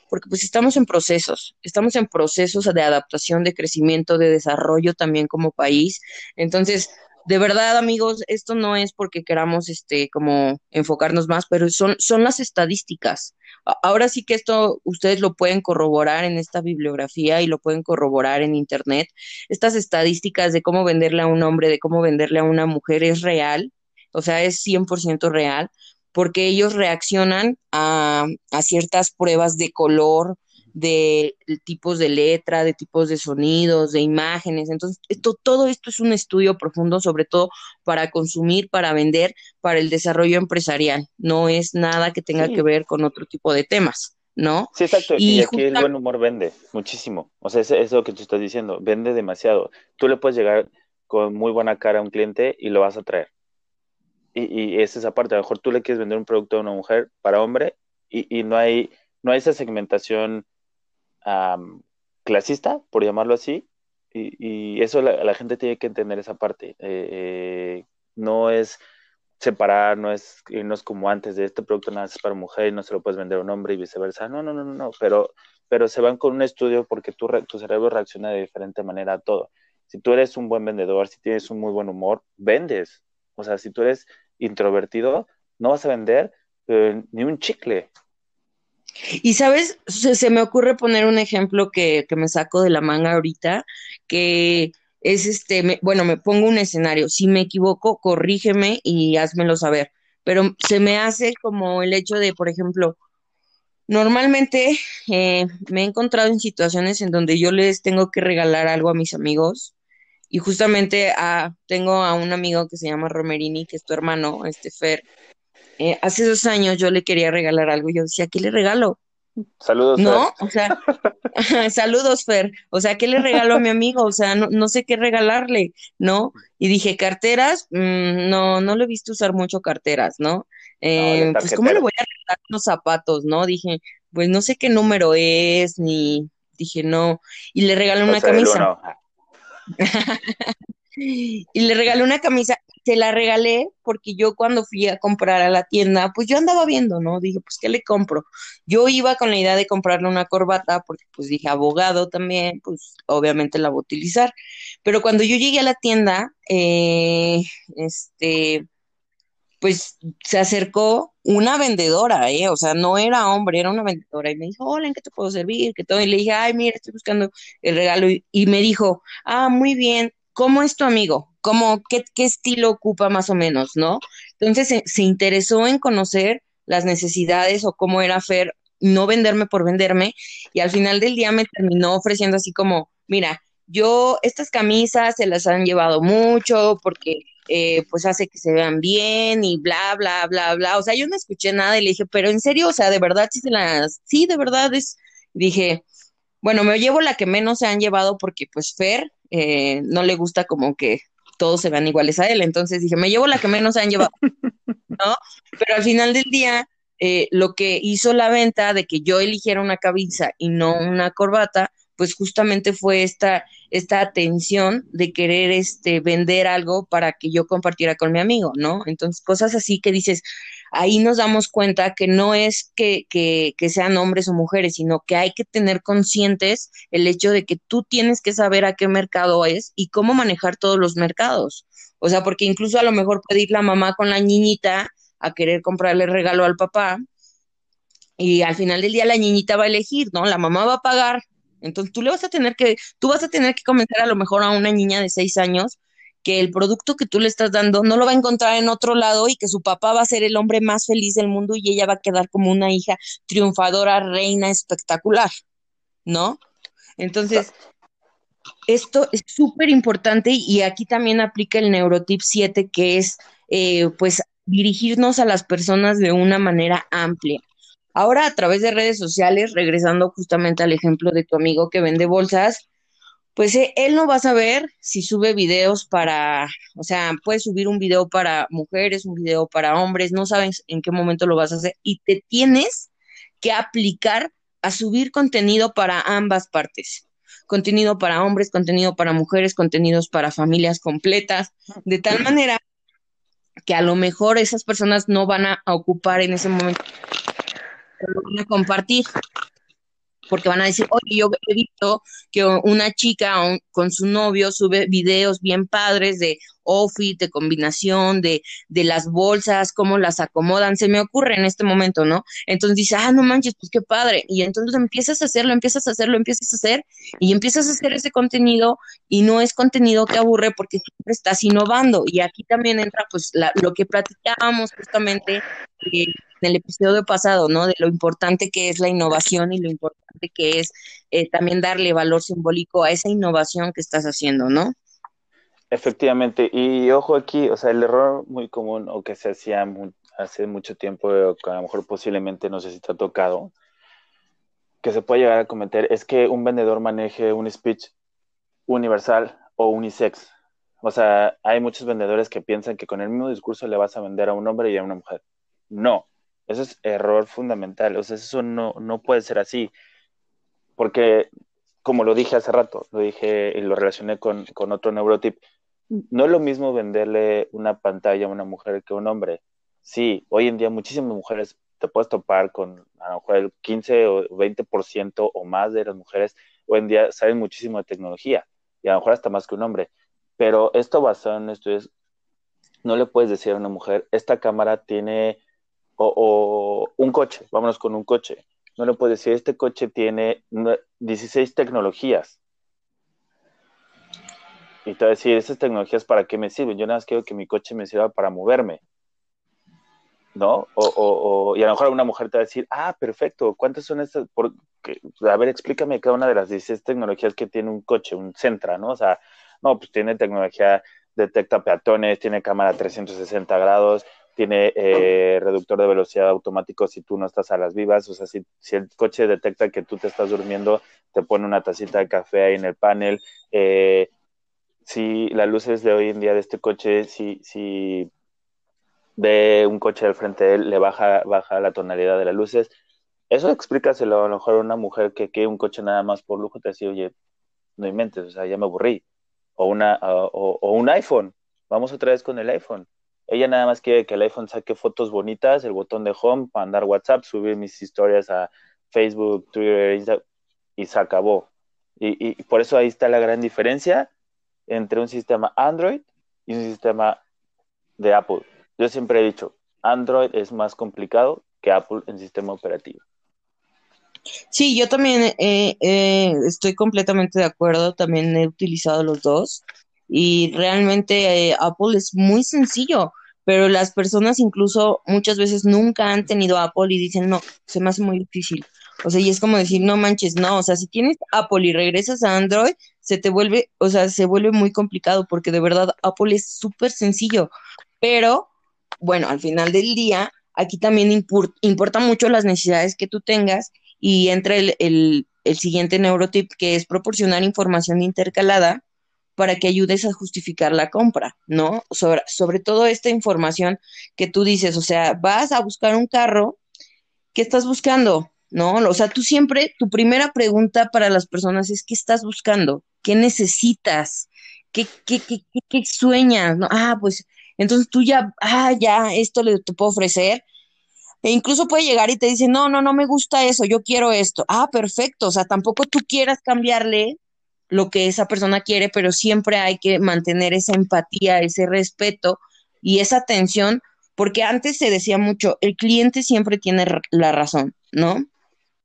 A: porque pues estamos en procesos, estamos en procesos de adaptación, de crecimiento, de desarrollo también como país. Entonces, de verdad, amigos, esto no es porque queramos este como enfocarnos más, pero son son las estadísticas. Ahora sí que esto ustedes lo pueden corroborar en esta bibliografía y lo pueden corroborar en internet. Estas estadísticas de cómo venderle a un hombre, de cómo venderle a una mujer es real, o sea, es 100% real, porque ellos reaccionan a, a ciertas pruebas de color, de tipos de letra, de tipos de sonidos, de imágenes. Entonces, esto, todo esto es un estudio profundo, sobre todo para consumir, para vender, para el desarrollo empresarial. No es nada que tenga que ver con otro tipo de temas. ¿No?
B: Sí, exacto. Y, aquí el buen humor vende muchísimo. O sea, es, lo que tú estás diciendo, vende demasiado. Tú le puedes llegar con muy buena cara a un cliente y lo vas a traer. Y, y es esa parte. A lo mejor tú le quieres vender un producto a una mujer para hombre y, y no hay no hay esa segmentación clasista, por llamarlo así, y, eso la, gente tiene que entender esa parte. Eh, eh, no es separar, no es, no es como antes de este producto nada es para mujer y no se lo puedes vender a un hombre y viceversa. No, no, no, no, no, pero, pero se van con un estudio porque tu, tu cerebro reacciona de diferente manera a todo. Si tú eres un buen vendedor, si tienes un muy buen humor, vendes. O sea, si tú eres introvertido, no vas a vender eh, ni un chicle.
A: Y sabes, se, me ocurre poner un ejemplo que, me saco de la manga ahorita, que es este, bueno, me pongo un escenario. Si me equivoco, corrígeme y házmelo saber. Pero se me hace como el hecho de, por ejemplo, normalmente eh, me he encontrado en situaciones en donde yo les tengo que regalar algo a mis amigos. Y justamente ah, tengo a un amigo que se llama Romerini, que es tu hermano, este Fer, eh, hace dos años yo le quería regalar algo y yo decía, ¿qué le regalo?
B: Saludos.
A: No, o sea, saludos, Fer. O sea, ¿qué le regalo a mi amigo? O sea, no, sé qué regalarle, ¿no? Y dije, carteras, mm, no, no le he visto usar mucho carteras, ¿no? Eh, pues, ¿cómo le voy a regalar unos zapatos, no? Dije, pues no sé qué número es, ni dije, no. Y le regalé una camisa. y le regalé una camisa se la regalé porque yo cuando fui a comprar a la tienda, pues yo andaba viendo, ¿no? Dije, pues, ¿qué le compro? Yo iba con la idea de comprarle una corbata porque, pues, dije, abogado también, pues, obviamente la voy a utilizar. Pero cuando yo llegué a la tienda, eh, este, pues, se acercó una vendedora, ¿eh? O sea, no era hombre, era una vendedora. Y me dijo, hola, ¿en qué te puedo servir? Que todo. Y le dije, ay, mira, estoy buscando el regalo. y me dijo, ah, muy bien, ¿cómo es tu amigo? ¿Cómo, qué, qué estilo ocupa más o menos, no? Entonces se, interesó en conocer las necesidades o cómo era Fer, no venderme por venderme, y al final del día me terminó ofreciendo así como, mira, yo estas camisas se las han llevado mucho porque eh, pues hace que se vean bien y bla, bla, bla, bla. O sea, yo no escuché nada y le dije, pero en serio, o sea, de verdad sí se las, sí, de verdad es, dije, bueno, me llevo la que menos se han llevado porque pues Fer eh, no le gusta como que todos se vean iguales a él. Entonces dije, me llevo la que menos han llevado, ¿no? Pero al final del día, eh, lo que hizo la venta de que yo eligiera una camisa y no una corbata, pues justamente fue esta, esta atención de querer este, vender algo para que yo compartiera con mi amigo, ¿no? Entonces, cosas así que dices, ahí nos damos cuenta que no es que, que, que, sean hombres o mujeres, sino que hay que tener conscientes el hecho de que tú tienes que saber a qué mercado es y cómo manejar todos los mercados. O sea, porque incluso a lo mejor puede ir la mamá con la niñita a querer comprarle regalo al papá y al final del día la niñita va a elegir, ¿no? La mamá va a pagar. Entonces tú le vas a tener que, tú vas a tener que convencer a lo mejor a una niña de seis años que el producto que tú le estás dando no lo va a encontrar en otro lado y que su papá va a ser el hombre más feliz del mundo y ella va a quedar como una hija triunfadora, reina, espectacular, ¿no? Entonces, esto es súper importante y aquí también aplica el neurotip 7, que es, eh, pues, dirigirnos a las personas de una manera amplia. Ahora, a través de redes sociales, regresando justamente al ejemplo de tu amigo que vende bolsas, pues eh, él no va a saber si sube videos para, o sea, puedes subir un video para mujeres, un video para hombres, no sabes en qué momento lo vas a hacer y te tienes que aplicar a subir contenido para ambas partes. Contenido para hombres, contenido para mujeres, contenidos para familias completas, de tal manera que a lo mejor esas personas no van a ocupar en ese momento, lo van a compartir porque van a decir, oye, yo he visto que una chica con su novio sube videos bien padres de outfit, de combinación, de, de las bolsas, cómo las acomodan, se me ocurre en este momento, ¿no? Entonces dice, ah, no manches, pues qué padre. Y entonces empiezas a hacerlo, empiezas a hacerlo, empiezas a hacer, y empiezas a hacer ese contenido, y no es contenido que aburre porque siempre estás innovando. Y aquí también entra, pues, lo que platicábamos justamente. El episodio pasado, ¿no? De lo importante que es la innovación y lo importante que es eh, también darle valor simbólico a esa innovación que estás haciendo, ¿no?
B: Efectivamente, y ojo aquí, o sea, el error muy común o que se hacía hace mucho tiempo, que a lo mejor posiblemente no sé si te ha tocado, que se puede llegar a cometer es que un vendedor maneje un speech universal o unisex. O sea, hay muchos vendedores que piensan que con el mismo discurso le vas a vender a un hombre y a una mujer. No, eso es error fundamental. O sea, eso no, no puede ser así. Porque, como lo dije hace rato, lo dije y lo relacioné con, con otro neurotip, no es lo mismo venderle una pantalla a una mujer que a un hombre. Sí, hoy en día muchísimas mujeres te puedes topar con a lo mejor el 15 o 20% o más de las mujeres hoy en día saben muchísimo de tecnología y a lo mejor hasta más que un hombre. Pero esto basado en esto es, no le puedes decir a una mujer, esta cámara tiene, o, un coche, vámonos con un coche. No le puedes decir, este coche tiene 16 tecnologías y te voy a decir, ¿esas tecnologías para qué me sirven? Yo nada más quiero que mi coche me sirva para moverme. ¿No? O, o, y a lo mejor una mujer te va a decir, ah, perfecto, ¿cuántas son estas? a ver, explícame cada una de las 16 tecnologías que tiene un coche, un Centra, ¿no? O sea, no, pues tiene tecnología, detecta peatones, tiene cámara 360 grados, tiene eh, reductor de velocidad automático si tú no estás a las vivas, o sea, si, si, el coche detecta que tú te estás durmiendo, te pone una tacita de café ahí en el panel, eh, si las luces de hoy en día de este coche, si, si ve un coche al frente de él, le baja, baja la tonalidad de las luces. Eso explícaselo a lo mejor a una mujer que quiere un coche nada más por lujo, te dice, oye, no inventes, o sea, ya me aburrí. O, una, o un iPhone, vamos otra vez con el iPhone. Ella nada más quiere que el iPhone saque fotos bonitas, el botón de home, mandar WhatsApp, subir mis historias a Facebook, Twitter, Instagram, y se acabó. Y, y por eso ahí está la gran diferencia entre un sistema Android y un sistema de Apple. Yo siempre he dicho, Android es más complicado que Apple en sistema operativo.
A: Sí, yo también eh, eh, estoy completamente de acuerdo, también he utilizado los dos y realmente eh, Apple es muy sencillo, pero las personas incluso muchas veces nunca han tenido Apple y dicen, no, se me hace muy difícil. O sea, y es como decir, no manches, no, o sea, si tienes Apple y regresas a Android, se te vuelve, o sea, se vuelve muy complicado porque de verdad Apple es súper sencillo, pero bueno, al final del día, aquí también importa mucho las necesidades que tú tengas y entra el, el, el siguiente neurotip que es proporcionar información intercalada para que ayudes a justificar la compra, ¿no? Sobre, sobre todo esta información que tú dices, o sea, vas a buscar un carro, ¿qué estás buscando? ¿no? O sea, tú siempre, tu primera pregunta para las personas es, ¿qué estás buscando? ¿Qué necesitas? ¿Qué, qué, qué, qué, sueñas? ¿No? Ah, pues entonces tú ya, ah, ya, esto le te puedo ofrecer. E incluso puede llegar y te dice, no, no, no me gusta eso, yo quiero esto. Ah, perfecto. O sea, tampoco tú quieras cambiarle lo que esa persona quiere, pero siempre hay que mantener esa empatía, ese respeto y esa atención, porque antes se decía mucho, el cliente siempre tiene la razón, ¿no?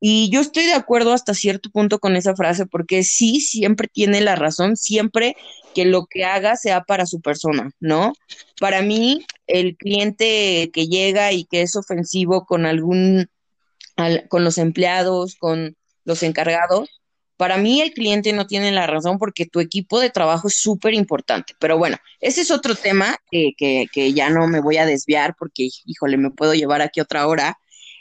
A: Y yo estoy de acuerdo hasta cierto punto con esa frase, porque sí, siempre tiene la razón, siempre que lo que haga sea para su persona, ¿no? Para mí, el cliente que llega y que es ofensivo con algún, con los empleados, con los encargados, para mí el cliente no tiene la razón porque tu equipo de trabajo es súper importante. Pero bueno, ese es otro tema que, que, que ya no me voy a desviar porque, híjole, me puedo llevar aquí otra hora.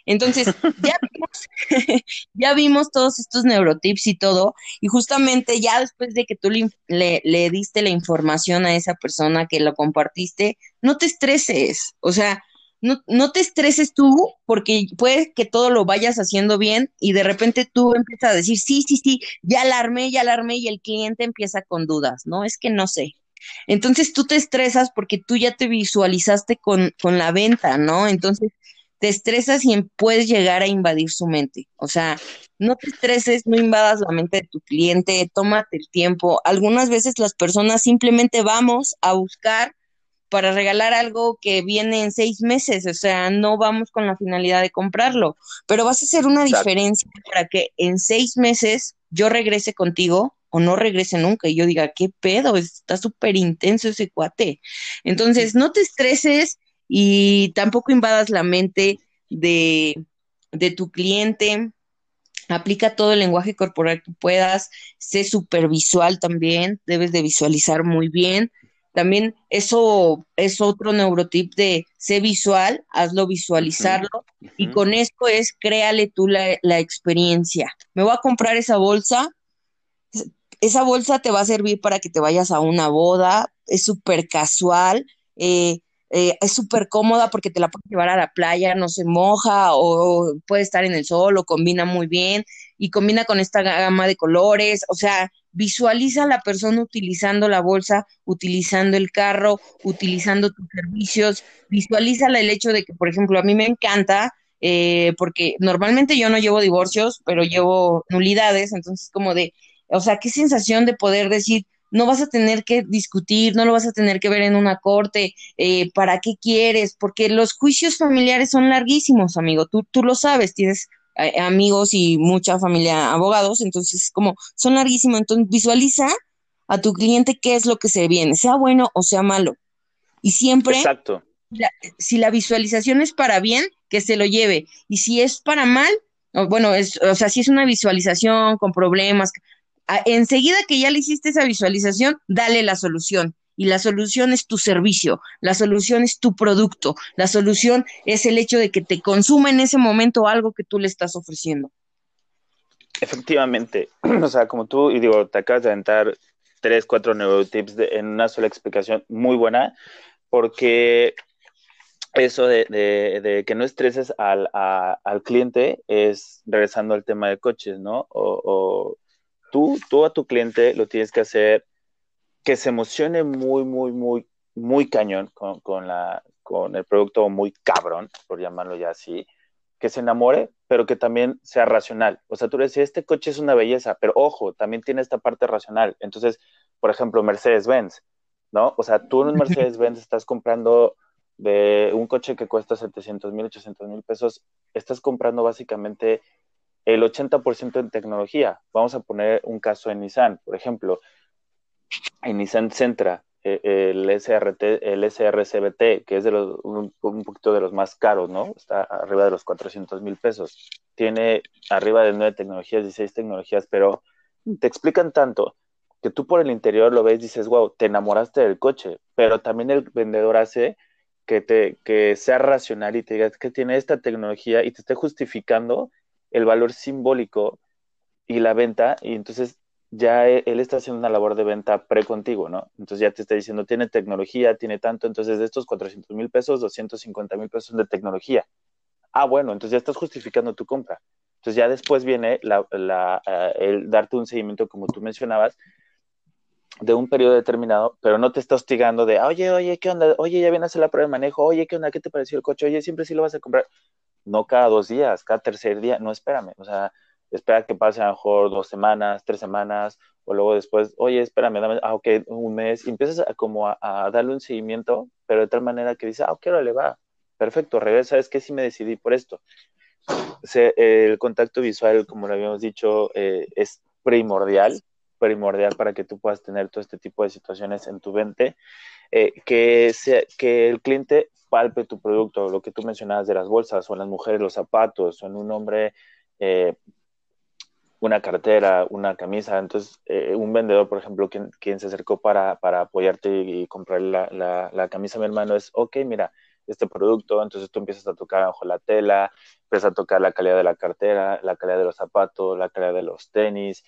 A: Entonces, ya vimos, ya vimos todos estos neurotips y todo, y justamente ya después de que tú le, le, diste la información a esa persona que lo compartiste, no te estreses, o sea, no, no te estreses tú porque puede que todo lo vayas haciendo bien y de repente tú empiezas a decir, sí, sí, sí, ya alarmé, ya alarmé y el cliente empieza con dudas, ¿no? Es que no sé. Entonces tú te estresas porque tú ya te visualizaste con, con la venta, ¿no? Entonces te estresas y puedes llegar a invadir su mente. O sea, no te estreses, no invadas la mente de tu cliente, tómate el tiempo. Algunas veces las personas simplemente vamos a buscar para regalar algo que viene en seis meses, o sea, no vamos con la finalidad de comprarlo, pero vas a hacer una diferencia para que en seis meses yo regrese contigo o no regrese nunca y yo diga, ¿qué pedo? Está súper intenso ese cuate. Entonces, no te estreses, y tampoco invadas la mente de, de tu cliente, aplica todo el lenguaje corporal que puedas, sé supervisual también, debes de visualizar muy bien. También eso es otro neurotip de sé visual, hazlo visualizarlo y con esto es créale tú la, la, experiencia. Me voy a comprar esa bolsa, esa bolsa te va a servir para que te vayas a una boda, es súper casual, eh, eh, es súper cómoda porque te la puedes llevar a la playa, no se moja o, puede estar en el sol o combina muy bien y combina con esta gama de colores, o sea, visualiza a la persona utilizando la bolsa, utilizando el carro, utilizando tus servicios, visualiza el hecho de que, por ejemplo, a mí me encanta eh, porque normalmente yo no llevo divorcios, pero llevo nulidades, entonces como de, o sea, qué sensación de poder decir, no vas a tener que discutir, no lo vas a tener que ver en una corte, eh, ¿para qué quieres? Porque los juicios familiares son larguísimos, amigo, tú, tú lo sabes, tienes eh, amigos y mucha familia abogados, entonces como son larguísimos, entonces visualiza a tu cliente qué es lo que se viene, sea bueno o sea malo. Y siempre,
B: Exacto.
A: si la visualización es para bien, que se lo lleve. Y si es para mal, bueno, es, o sea, si es una visualización con problemas, enseguida que ya le hiciste esa visualización, dale la solución. Y la solución es tu servicio, la solución es tu producto, la solución es el hecho de que te consuma en ese momento algo que tú le estás ofreciendo.
B: Efectivamente, o sea, como tú, y digo, te acabas de aventar tres, cuatro neurotips en una sola explicación muy buena, porque eso de, que no estreses al, al, cliente es regresando al tema de coches, ¿no? o tú, tú a tu cliente lo tienes que hacer que se emocione muy, muy, muy, muy cañón con, con, la, con el producto muy cabrón, por llamarlo ya así, que se enamore, pero que también sea racional. O sea, tú le decís, este coche es una belleza, pero ojo, también tiene esta parte racional. Entonces, por ejemplo, Mercedes-Benz, ¿no? O sea, tú en un Mercedes-Benz estás comprando de un coche que cuesta 700 mil, 800 mil pesos, estás comprando básicamente el 80% en tecnología. Vamos a poner un caso en Nissan, por ejemplo, en Nissan Sentra, eh, el SRT, el SRCBT, que es de los, un, poquito de los más caros, ¿no? Está arriba de los 400 mil pesos. Tiene arriba de 9 tecnologías, 16 tecnologías, pero te explican tanto que tú por el interior lo ves y dices, wow, te enamoraste del coche, pero también el vendedor hace que, te, que sea racional y te diga que tiene esta tecnología y te esté justificando el valor simbólico y la venta, y entonces ya e, él está haciendo una labor de venta pre contigo, ¿no? Entonces ya te está diciendo, tiene tecnología, tiene tanto, entonces de estos 400 mil pesos, 250 mil pesos de tecnología. Ah, bueno, entonces ya estás justificando tu compra. Entonces ya después viene la, eh, el darte un seguimiento, como tú mencionabas, de un periodo determinado, pero no te está hostigando de, oye, oye, ¿qué onda? Oye, ya viene a hacer la prueba de manejo, oye, ¿qué onda? ¿Qué te pareció el coche? Oye, siempre sí lo vas a comprar no cada dos días, cada tercer día, no espérame, o sea, espera que pase a lo mejor dos semanas, tres semanas, o luego después, oye, espérame, dame, ah, ok, un mes, y empiezas a, como a, darle un seguimiento, pero de tal manera que dice, ah, ok, le va, perfecto, regresa, es que sí me decidí por esto. el contacto visual, como lo habíamos dicho, eh, es primordial, primordial para que tú puedas tener todo este tipo de situaciones en tu mente, eh, que, que el cliente palpe tu producto, lo que tú mencionabas de las bolsas, o en las mujeres los zapatos, o en un hombre eh, una cartera, una camisa. Entonces, eh, un vendedor, por ejemplo, quien, quien se acercó para, para apoyarte y, comprar la, la, la, camisa mi hermano, es, ok, mira, este producto, entonces tú empiezas a tocar bajo la tela, empiezas a tocar la calidad de la cartera, la calidad de los zapatos, la calidad de los tenis,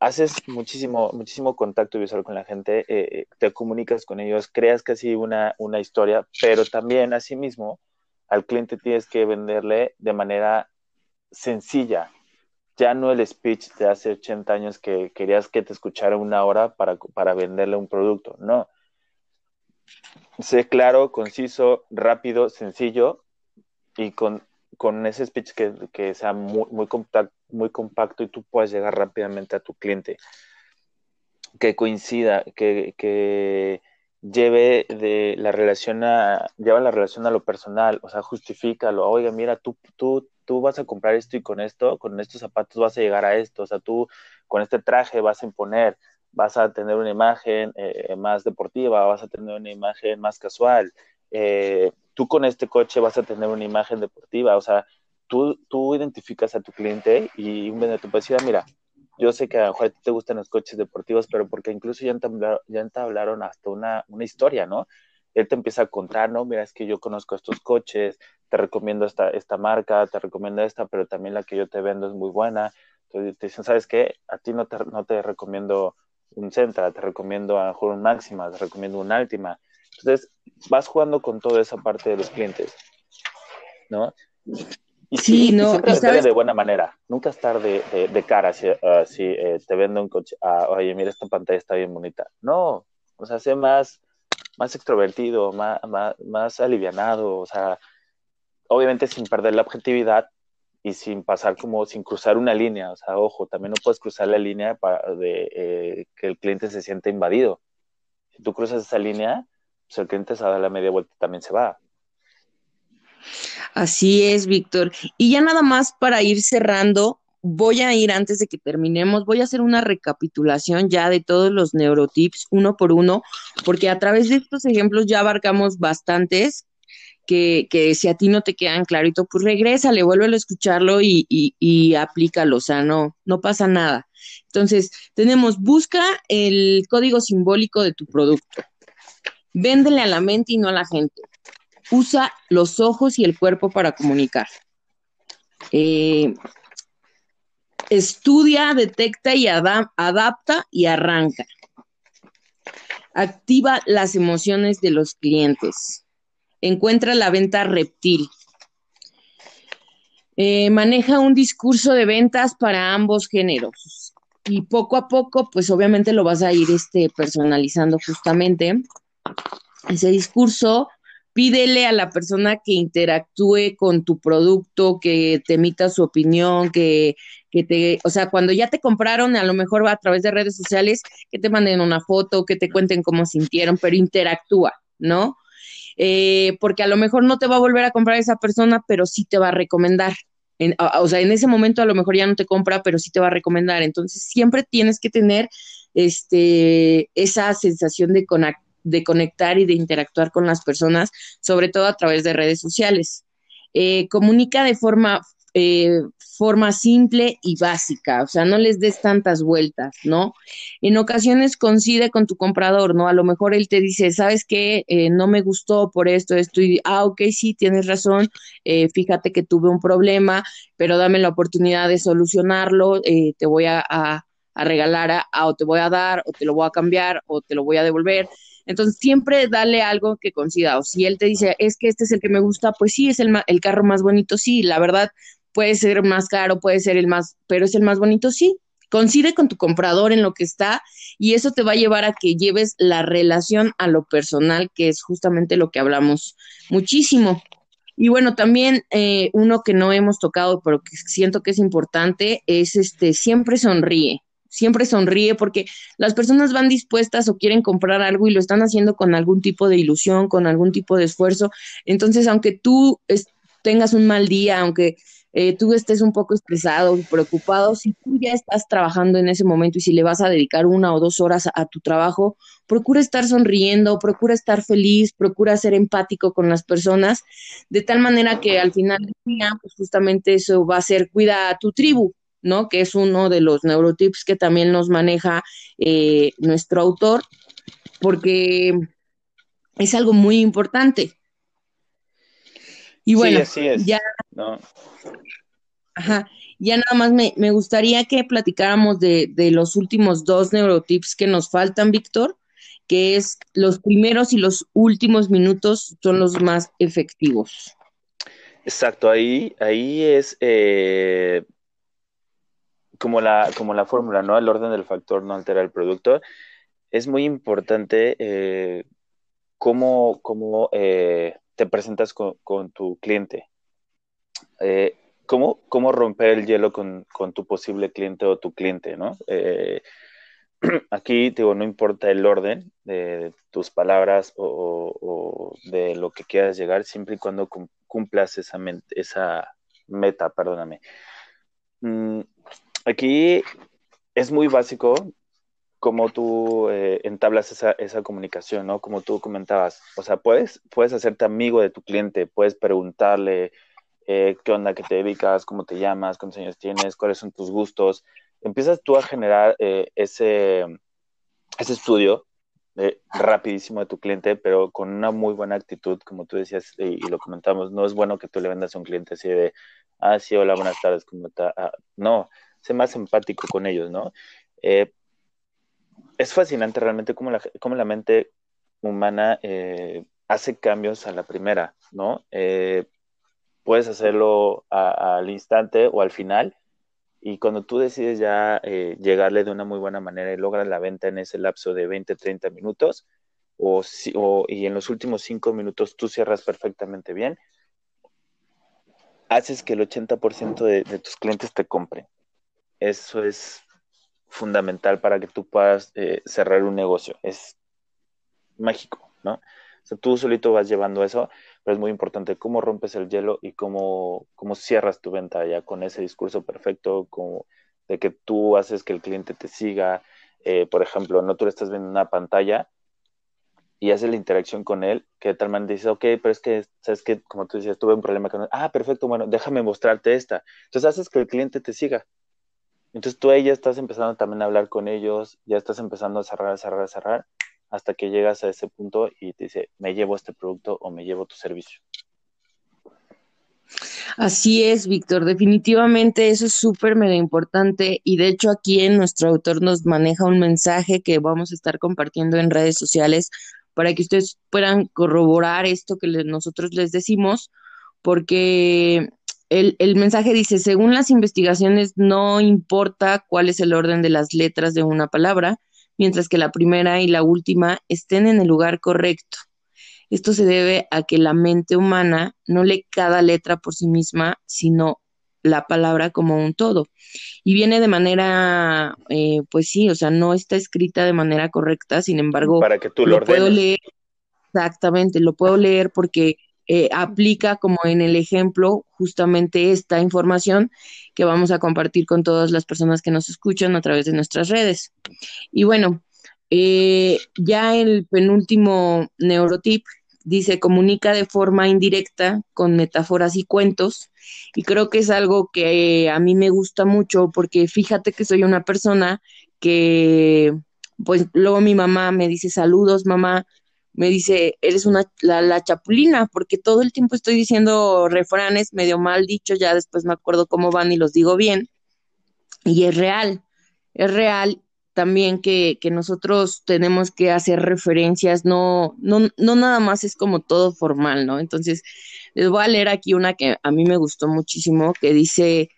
B: haces muchísimo, muchísimo contacto visual con la gente, eh, eh, te comunicas con ellos, creas casi una, una historia, pero también asimismo al cliente tienes que venderle de manera sencilla. Ya no el speech de hace 80 años que querías que te escuchara una hora para, para venderle un producto, no. Sé claro, conciso, rápido, sencillo y con con ese speech que, sea muy, muy, muy compacto y tú puedas llegar rápidamente a tu cliente. Que coincida, que, lleve de la relación a, lleva la relación a lo personal, o sea, justifícalo, oiga, mira, tú, tú, tú vas a comprar esto y con esto, con estos zapatos vas a llegar a esto, o sea, tú con este traje vas a imponer, vas a tener una imagen eh, más deportiva, vas a tener una imagen más casual, eh, tú con este coche vas a tener una imagen deportiva, o sea, tú, tú identificas a tu cliente y un vendedor te puede decir, ah, mira, yo sé que a lo te gustan los coches deportivos, pero porque incluso ya entablaron, ya entablaron hasta una, una historia, ¿no? Él te empieza a contar, no, mira, es que yo conozco estos coches, te recomiendo esta, esta marca, te recomiendo esta, pero también la que yo te vendo es muy buena. Entonces te dicen, ¿sabes qué? A ti no te, no te recomiendo un Centra, te recomiendo a lo mejor un Máxima, te recomiendo un Altima. Entonces vas jugando con toda esa parte de los clientes, ¿no? Y sí, no, siempre de buena manera, nunca estar de, de, cara, si, uh, si eh, te vendo un coche, uh, oye, mira, esta pantalla está bien bonita. No, o sea, sé más, más extrovertido, más, más, más alivianado, o sea, obviamente sin perder la objetividad y sin pasar como, sin cruzar una línea, o sea, ojo, también no puedes cruzar la línea para de eh, que el cliente se siente invadido. Si tú cruzas esa línea, pues el cliente se da la media vuelta y también se va.
A: Así es, Víctor. Y ya nada más para ir cerrando, voy a ir antes de que terminemos, voy a hacer una recapitulación ya de todos los neurotips uno por uno, porque a través de estos ejemplos ya abarcamos bastantes que, que si a ti no te quedan clarito, pues regrésale, vuélvelo a escucharlo y, y, y aplícalo, o sea, no, no pasa nada. Entonces, tenemos, busca el código simbólico de tu producto. Véndele a la mente y no a la gente. Usa los ojos y el cuerpo para comunicar. Eh, estudia, detecta y adapta y arranca. Activa las emociones de los clientes. Encuentra la venta reptil. Eh, maneja un discurso de ventas para ambos géneros. Y poco a poco, pues obviamente lo vas a ir este, personalizando justamente ese discurso, pídele a la persona que interactúe con tu producto, que te emita su opinión, que, que te, o sea, cuando ya te compraron, a lo mejor va a través de redes sociales, que te manden una foto, que te cuenten cómo sintieron, pero interactúa, ¿no? Eh, porque a lo mejor no te va a volver a comprar esa persona, pero sí te va a recomendar. o sea, en ese momento a lo mejor ya no te compra, pero sí te va a recomendar. Entonces, siempre tienes que tener este, esa sensación de, de conectar y de interactuar con las personas, sobre todo a través de redes sociales. Eh, comunica de forma, eh, forma simple y básica, o sea, no les des tantas vueltas, ¿no? En ocasiones coincide con tu comprador, ¿no? A lo mejor él te dice, ¿sabes qué? Eh, no me gustó por esto, esto, y, ah, ok, sí, tienes razón, fíjate que tuve un problema, pero dame la oportunidad de solucionarlo, te voy a, a, regalar, a, o te voy a dar, o te lo voy a cambiar, o te lo voy a devolver. Entonces, siempre dale algo que coincida. O si él te dice, es que este es el que me gusta, pues sí, es el, el carro más bonito, sí, la verdad, puede ser más caro, puede ser el más, pero es el más bonito, sí. Coincide con tu comprador en lo que está y eso te va a llevar a que lleves la relación a lo personal, que es justamente lo que hablamos muchísimo. Y bueno, también eh, uno que no hemos tocado, pero que siento que es importante, es este, siempre sonríe siempre sonríe porque las personas van dispuestas o quieren comprar algo y lo están haciendo con algún tipo de ilusión, con algún tipo de esfuerzo. Entonces, aunque tú tengas un mal día, aunque eh, tú estés un poco estresado, preocupado, si tú ya estás trabajando en ese momento y si le vas a dedicar una o dos horas a, tu trabajo, procura estar sonriendo, procura estar feliz, procura ser empático con las personas, de tal manera que al final del día, pues justamente eso va a ser cuida a tu tribu, ¿no? Que es uno de los neurotips que también nos maneja eh, nuestro autor, porque es algo muy importante. Y bueno, ya. Ajá. Ya nada más me, gustaría que platicáramos de, de, los últimos dos neurotips que nos faltan, Víctor, que es los primeros y los últimos minutos son los más efectivos.
B: Exacto, ahí, ahí es eh, como la, como la fórmula, ¿no? El orden del factor no altera el producto. Es muy importante eh, cómo, cómo eh, te presentas con, tu cliente. Eh, cómo, cómo, romper el hielo con, tu posible cliente o tu cliente, ¿no? aquí, digo, no importa el orden de, tus palabras o, de lo que quieras llegar, siempre y cuando cumplas esa, esa meta, perdóname. Mm, Aquí es muy básico cómo tú eh, entablas esa, esa, comunicación, ¿no? Como tú comentabas, o sea, puedes, puedes hacerte amigo de tu cliente, puedes preguntarle eh, qué onda, qué te dedicas, cómo te llamas, cuántos años tienes, cuáles son tus gustos. Empiezas tú a generar eh, ese, ese estudio rapidísimo de tu cliente, pero con una muy buena actitud, como tú decías y, lo comentamos, no es bueno que tú le vendas a un cliente así de, ah, sí, hola, buenas tardes, ¿cómo está? Ah, no, sé más empático con ellos, ¿no? Eh, es fascinante realmente cómo la, cómo la mente humana eh, hace cambios a la primera, ¿no? Eh, puedes hacerlo al instante o al final, y cuando tú decides ya llegarle de una muy buena manera y logras la venta en ese lapso de 20, 30 minutos, o, y en los últimos 5 minutos tú cierras perfectamente bien, haces que el 80% de, de tus clientes te compren. Eso es fundamental para que tú puedas eh, cerrar un negocio. Es mágico, ¿no? O sea, tú solito vas llevando eso, pero es muy importante cómo rompes el hielo y cómo, cómo cierras tu venta ya con ese discurso perfecto, como de que tú haces que el cliente te siga. Eh, por ejemplo, no tú le estás viendo una pantalla y haces la interacción con él, que de tal manera dices, ok, pero es que, sabes que, como tú decías, tuve un problema con él. Ah, perfecto, bueno, déjame mostrarte esta. Entonces haces que el cliente te siga. Entonces tú ahí ya estás empezando también a hablar con ellos, ya estás empezando a cerrar, cerrar, a cerrar, hasta que llegas a ese punto y te dice, me llevo este producto o me llevo tu servicio.
A: Así es, Víctor, definitivamente eso es súper mega importante y de hecho aquí en nuestro autor nos maneja un mensaje que vamos a estar compartiendo en redes sociales para que ustedes puedan corroborar esto que nosotros les decimos, porque el, mensaje dice, según las investigaciones, no importa cuál es el orden de las letras de una palabra, mientras que la primera y la última estén en el lugar correcto. Esto se debe a que la mente humana no lee cada letra por sí misma, sino la palabra como un todo. Y viene de manera, eh, pues sí, o sea, no está escrita de manera correcta, sin embargo,
B: para que tú lo,
A: lo puedo leer. Exactamente, lo puedo leer porque eh, aplica como en el ejemplo justamente esta información que vamos a compartir con todas las personas que nos escuchan a través de nuestras redes. Y bueno, eh, ya el penúltimo neurotip dice comunica de forma indirecta con metáforas y cuentos y creo que es algo que a mí me gusta mucho porque fíjate que soy una persona que pues luego mi mamá me dice saludos mamá me dice, eres una, la, chapulina, porque todo el tiempo estoy diciendo refranes medio mal dicho, ya después me acuerdo cómo van y los digo bien. Y es real, es real también que, que nosotros tenemos que hacer referencias, no, no, no nada más es como todo formal, ¿no? Entonces, les voy a leer aquí una que a mí me gustó muchísimo, que dice,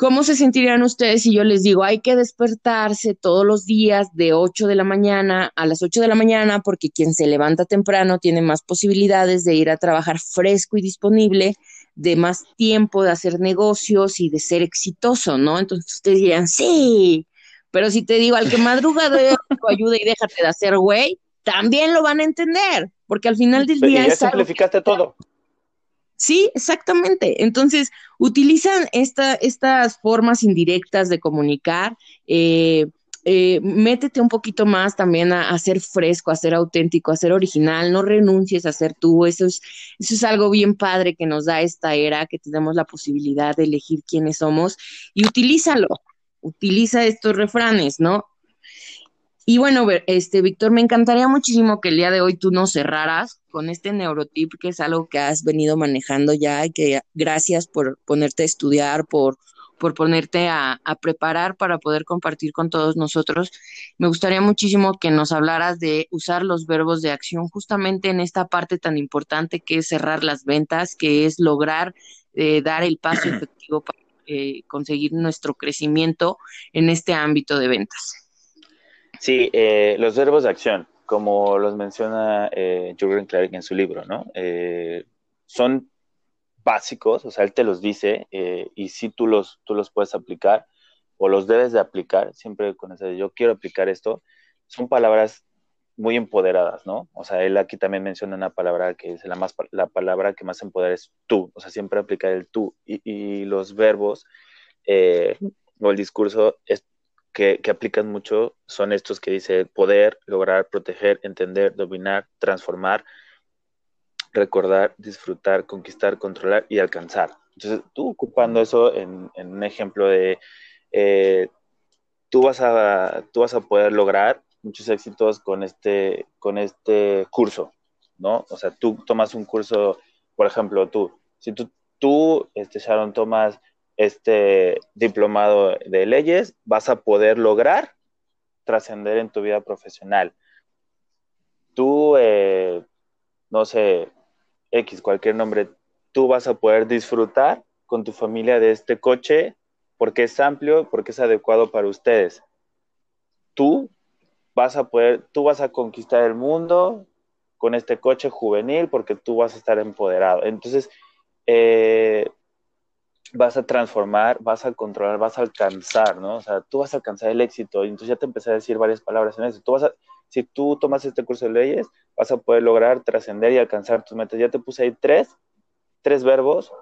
A: ¿Cómo se sentirían ustedes si yo les digo, hay que despertarse todos los días de 8 de la mañana a las 8 de la mañana porque quien se levanta temprano tiene más posibilidades de ir a trabajar fresco y disponible, de más tiempo de hacer negocios y de ser exitoso, ¿no? Entonces ustedes dirían, sí, pero si te digo al que madruga de ayuda y déjate de hacer güey, también lo van a entender, porque al final del día...
B: Y ya simplificaste todo.
A: Sí, exactamente. Entonces, utilizan esta, estas formas indirectas de comunicar. Eh, eh, métete un poquito más también a, ser fresco, a ser auténtico, a ser original, no renuncies a ser tú, eso es, eso es algo bien padre que nos da esta era, que tenemos la posibilidad de elegir quiénes somos y utilízalo, utiliza estos refranes, ¿no? Y bueno, este, Víctor, me encantaría muchísimo que el día de hoy tú nos cerraras con este neurotip, que es algo que has venido manejando ya y que gracias por ponerte a estudiar, por, por ponerte a, preparar para poder compartir con todos nosotros. Me gustaría muchísimo que nos hablaras de usar los verbos de acción justamente en esta parte tan importante que es cerrar las ventas, que es lograr eh, dar el paso efectivo para eh, conseguir nuestro crecimiento en este ámbito de ventas.
B: Sí, eh, los verbos de acción, como los menciona eh, Jürgen Clark en su libro, ¿no? Eh, son básicos, o sea, él te los dice eh, y si tú los, tú los puedes aplicar o los debes de aplicar, siempre con ese, yo quiero aplicar esto, son palabras muy empoderadas, ¿no? O sea, él aquí también menciona una palabra que es la, más, la palabra que más empodera es tú, o sea, siempre aplicar el tú y, y los verbos o el discurso es que, que, aplican mucho son estos que dice poder, lograr, proteger, entender, dominar, transformar, recordar, disfrutar, conquistar, controlar y alcanzar. Entonces, tú ocupando eso en, un ejemplo de, eh, tú, vas a, tú vas a poder lograr muchos éxitos con este, con este curso, ¿no? O sea, tú tomas un curso, por ejemplo, tú, si tú, tú este, Sharon, tomas este diplomado de leyes, vas a poder lograr trascender en tu vida profesional. Tú, eh, no sé, X, cualquier nombre, tú vas a poder disfrutar con tu familia de este coche porque es amplio, porque es adecuado para ustedes. Tú vas a poder, tú vas a conquistar el mundo con este coche juvenil porque tú vas a estar empoderado. Entonces, eh, vas a transformar, vas a controlar, vas a alcanzar, ¿no? O sea, tú vas a alcanzar el éxito. Y entonces ya te empecé a decir varias palabras en eso. Tú vas si tú tomas este curso de leyes, vas a poder lograr trascender y alcanzar tus metas. Ya te puse ahí tres, tres verbos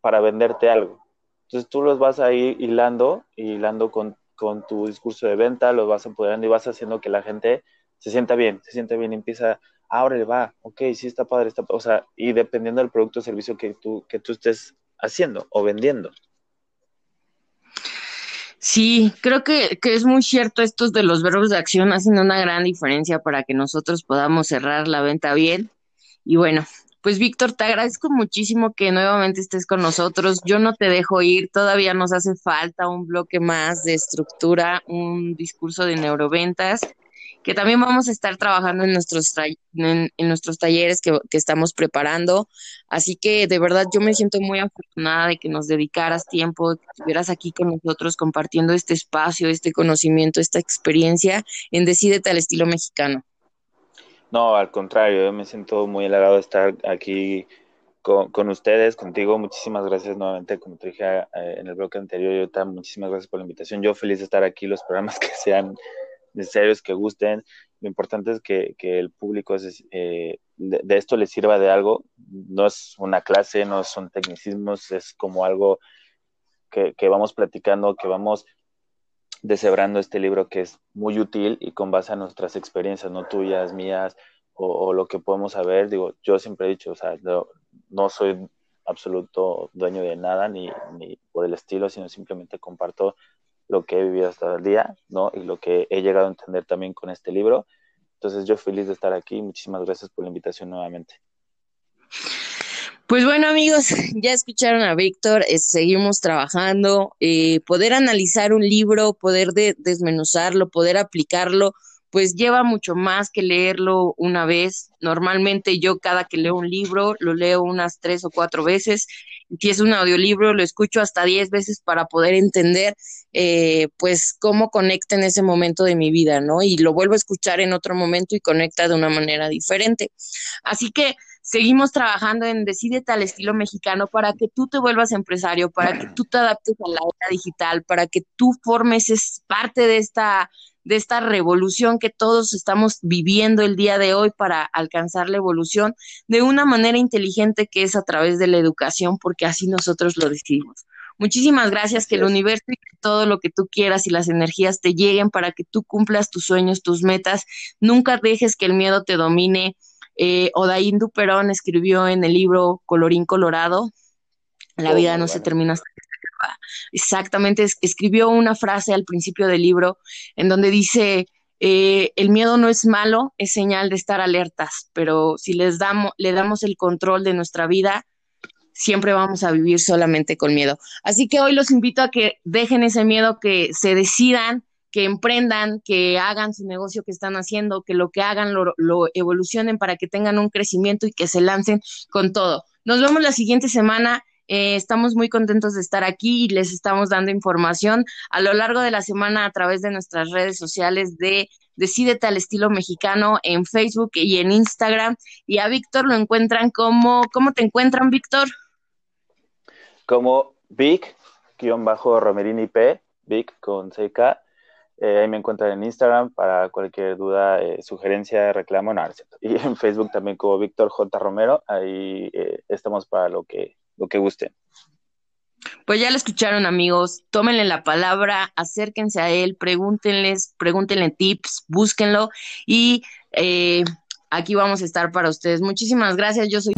B: para venderte algo. Entonces tú los vas a ir hilando, hilando con, con tu discurso de venta, los vas apoderando y vas haciendo que la gente se sienta bien, se sienta bien y empieza, ahora le va, ok, sí está padre, está, o sea, y dependiendo del producto o servicio que tú, que tú estés haciendo o vendiendo.
A: Sí, creo que, que, es muy cierto estos de los verbos de acción hacen una gran diferencia para que nosotros podamos cerrar la venta bien. Y bueno, pues Víctor, te agradezco muchísimo que nuevamente estés con nosotros. Yo no te dejo ir, todavía nos hace falta un bloque más de estructura, un discurso de neuroventas que también vamos a estar trabajando en nuestros, en, nuestros talleres que, estamos preparando. Así que de verdad yo me siento muy afortunada de que nos dedicaras tiempo, que estuvieras aquí con nosotros compartiendo este espacio, este conocimiento, esta experiencia en Decídete al estilo mexicano.
B: No, al contrario, yo me siento muy halagado de estar aquí con, con, ustedes, contigo. Muchísimas gracias nuevamente, como te dije eh, en el bloque anterior, yo muchísimas gracias por la invitación. Yo feliz de estar aquí, los programas que sean necesarios que gusten. Lo importante es que, el público eh, de, esto les sirva de algo. No es una clase, no son tecnicismos, es como algo que, vamos platicando, que vamos deshebrando este libro que es muy útil y con base a nuestras experiencias, no tuyas, mías, o, lo que podemos saber. Digo, yo siempre he dicho, o sea, no, soy absoluto dueño de nada ni, ni por el estilo, sino simplemente comparto lo que he vivido hasta el día, ¿no? Y lo que he llegado a entender también con este libro. Entonces yo feliz de estar aquí. Muchísimas gracias por la invitación nuevamente.
A: Pues bueno amigos, ya escucharon a Víctor, seguimos trabajando, eh, poder analizar un libro, poder desmenuzarlo, poder aplicarlo, pues lleva mucho más que leerlo una vez. Normalmente yo cada que leo un libro lo leo unas tres o cuatro veces. Si es un audiolibro lo escucho hasta diez veces para poder entender eh, pues cómo conecta en ese momento de mi vida, ¿no? Y lo vuelvo a escuchar en otro momento y conecta de una manera diferente. Así que seguimos trabajando en Decídete al estilo mexicano para que tú te vuelvas empresario, para que tú te adaptes a la era digital, para que tú formes es parte de esta de esta revolución que todos estamos viviendo el día de hoy para alcanzar la evolución de una manera inteligente que es a través de la educación, porque así nosotros lo decidimos. Muchísimas gracias, que el universo y todo lo que tú quieras y las energías te lleguen para que tú cumplas tus sueños, tus metas. Nunca dejes que el miedo te domine. Eh, Odaín Duperón escribió en el libro Colorín Colorado, la oh, vida no se termina hasta que Exactamente, escribió una frase al principio del libro en donde dice, eh, el miedo no es malo, es señal de estar alertas, pero si les damos, le damos el control de nuestra vida, siempre vamos a vivir solamente con miedo. Así que hoy los invito a que dejen ese miedo, que se decidan, que emprendan, que hagan su negocio que están haciendo, que lo que hagan lo, lo evolucionen para que tengan un crecimiento y que se lancen con todo. Nos vemos la siguiente semana. Eh, estamos muy contentos de estar aquí y les estamos dando información a lo largo de la semana a través de nuestras redes sociales de Decídete al estilo mexicano en Facebook y en Instagram. Y a Víctor lo encuentran como, ¿cómo te encuentran, Víctor?
B: Como Vic-Romerini P, Vic con CK. Eh, ahí me encuentran en Instagram para cualquier duda, eh, sugerencia, reclamo, no, Y en Facebook también como Víctor J. Romero. Ahí estamos para lo que lo que guste.
A: Pues ya lo escucharon amigos, tómenle la palabra, acérquense a él, pregúntenles, pregúntenle tips, búsquenlo y eh, aquí vamos a estar para ustedes. Muchísimas gracias, yo soy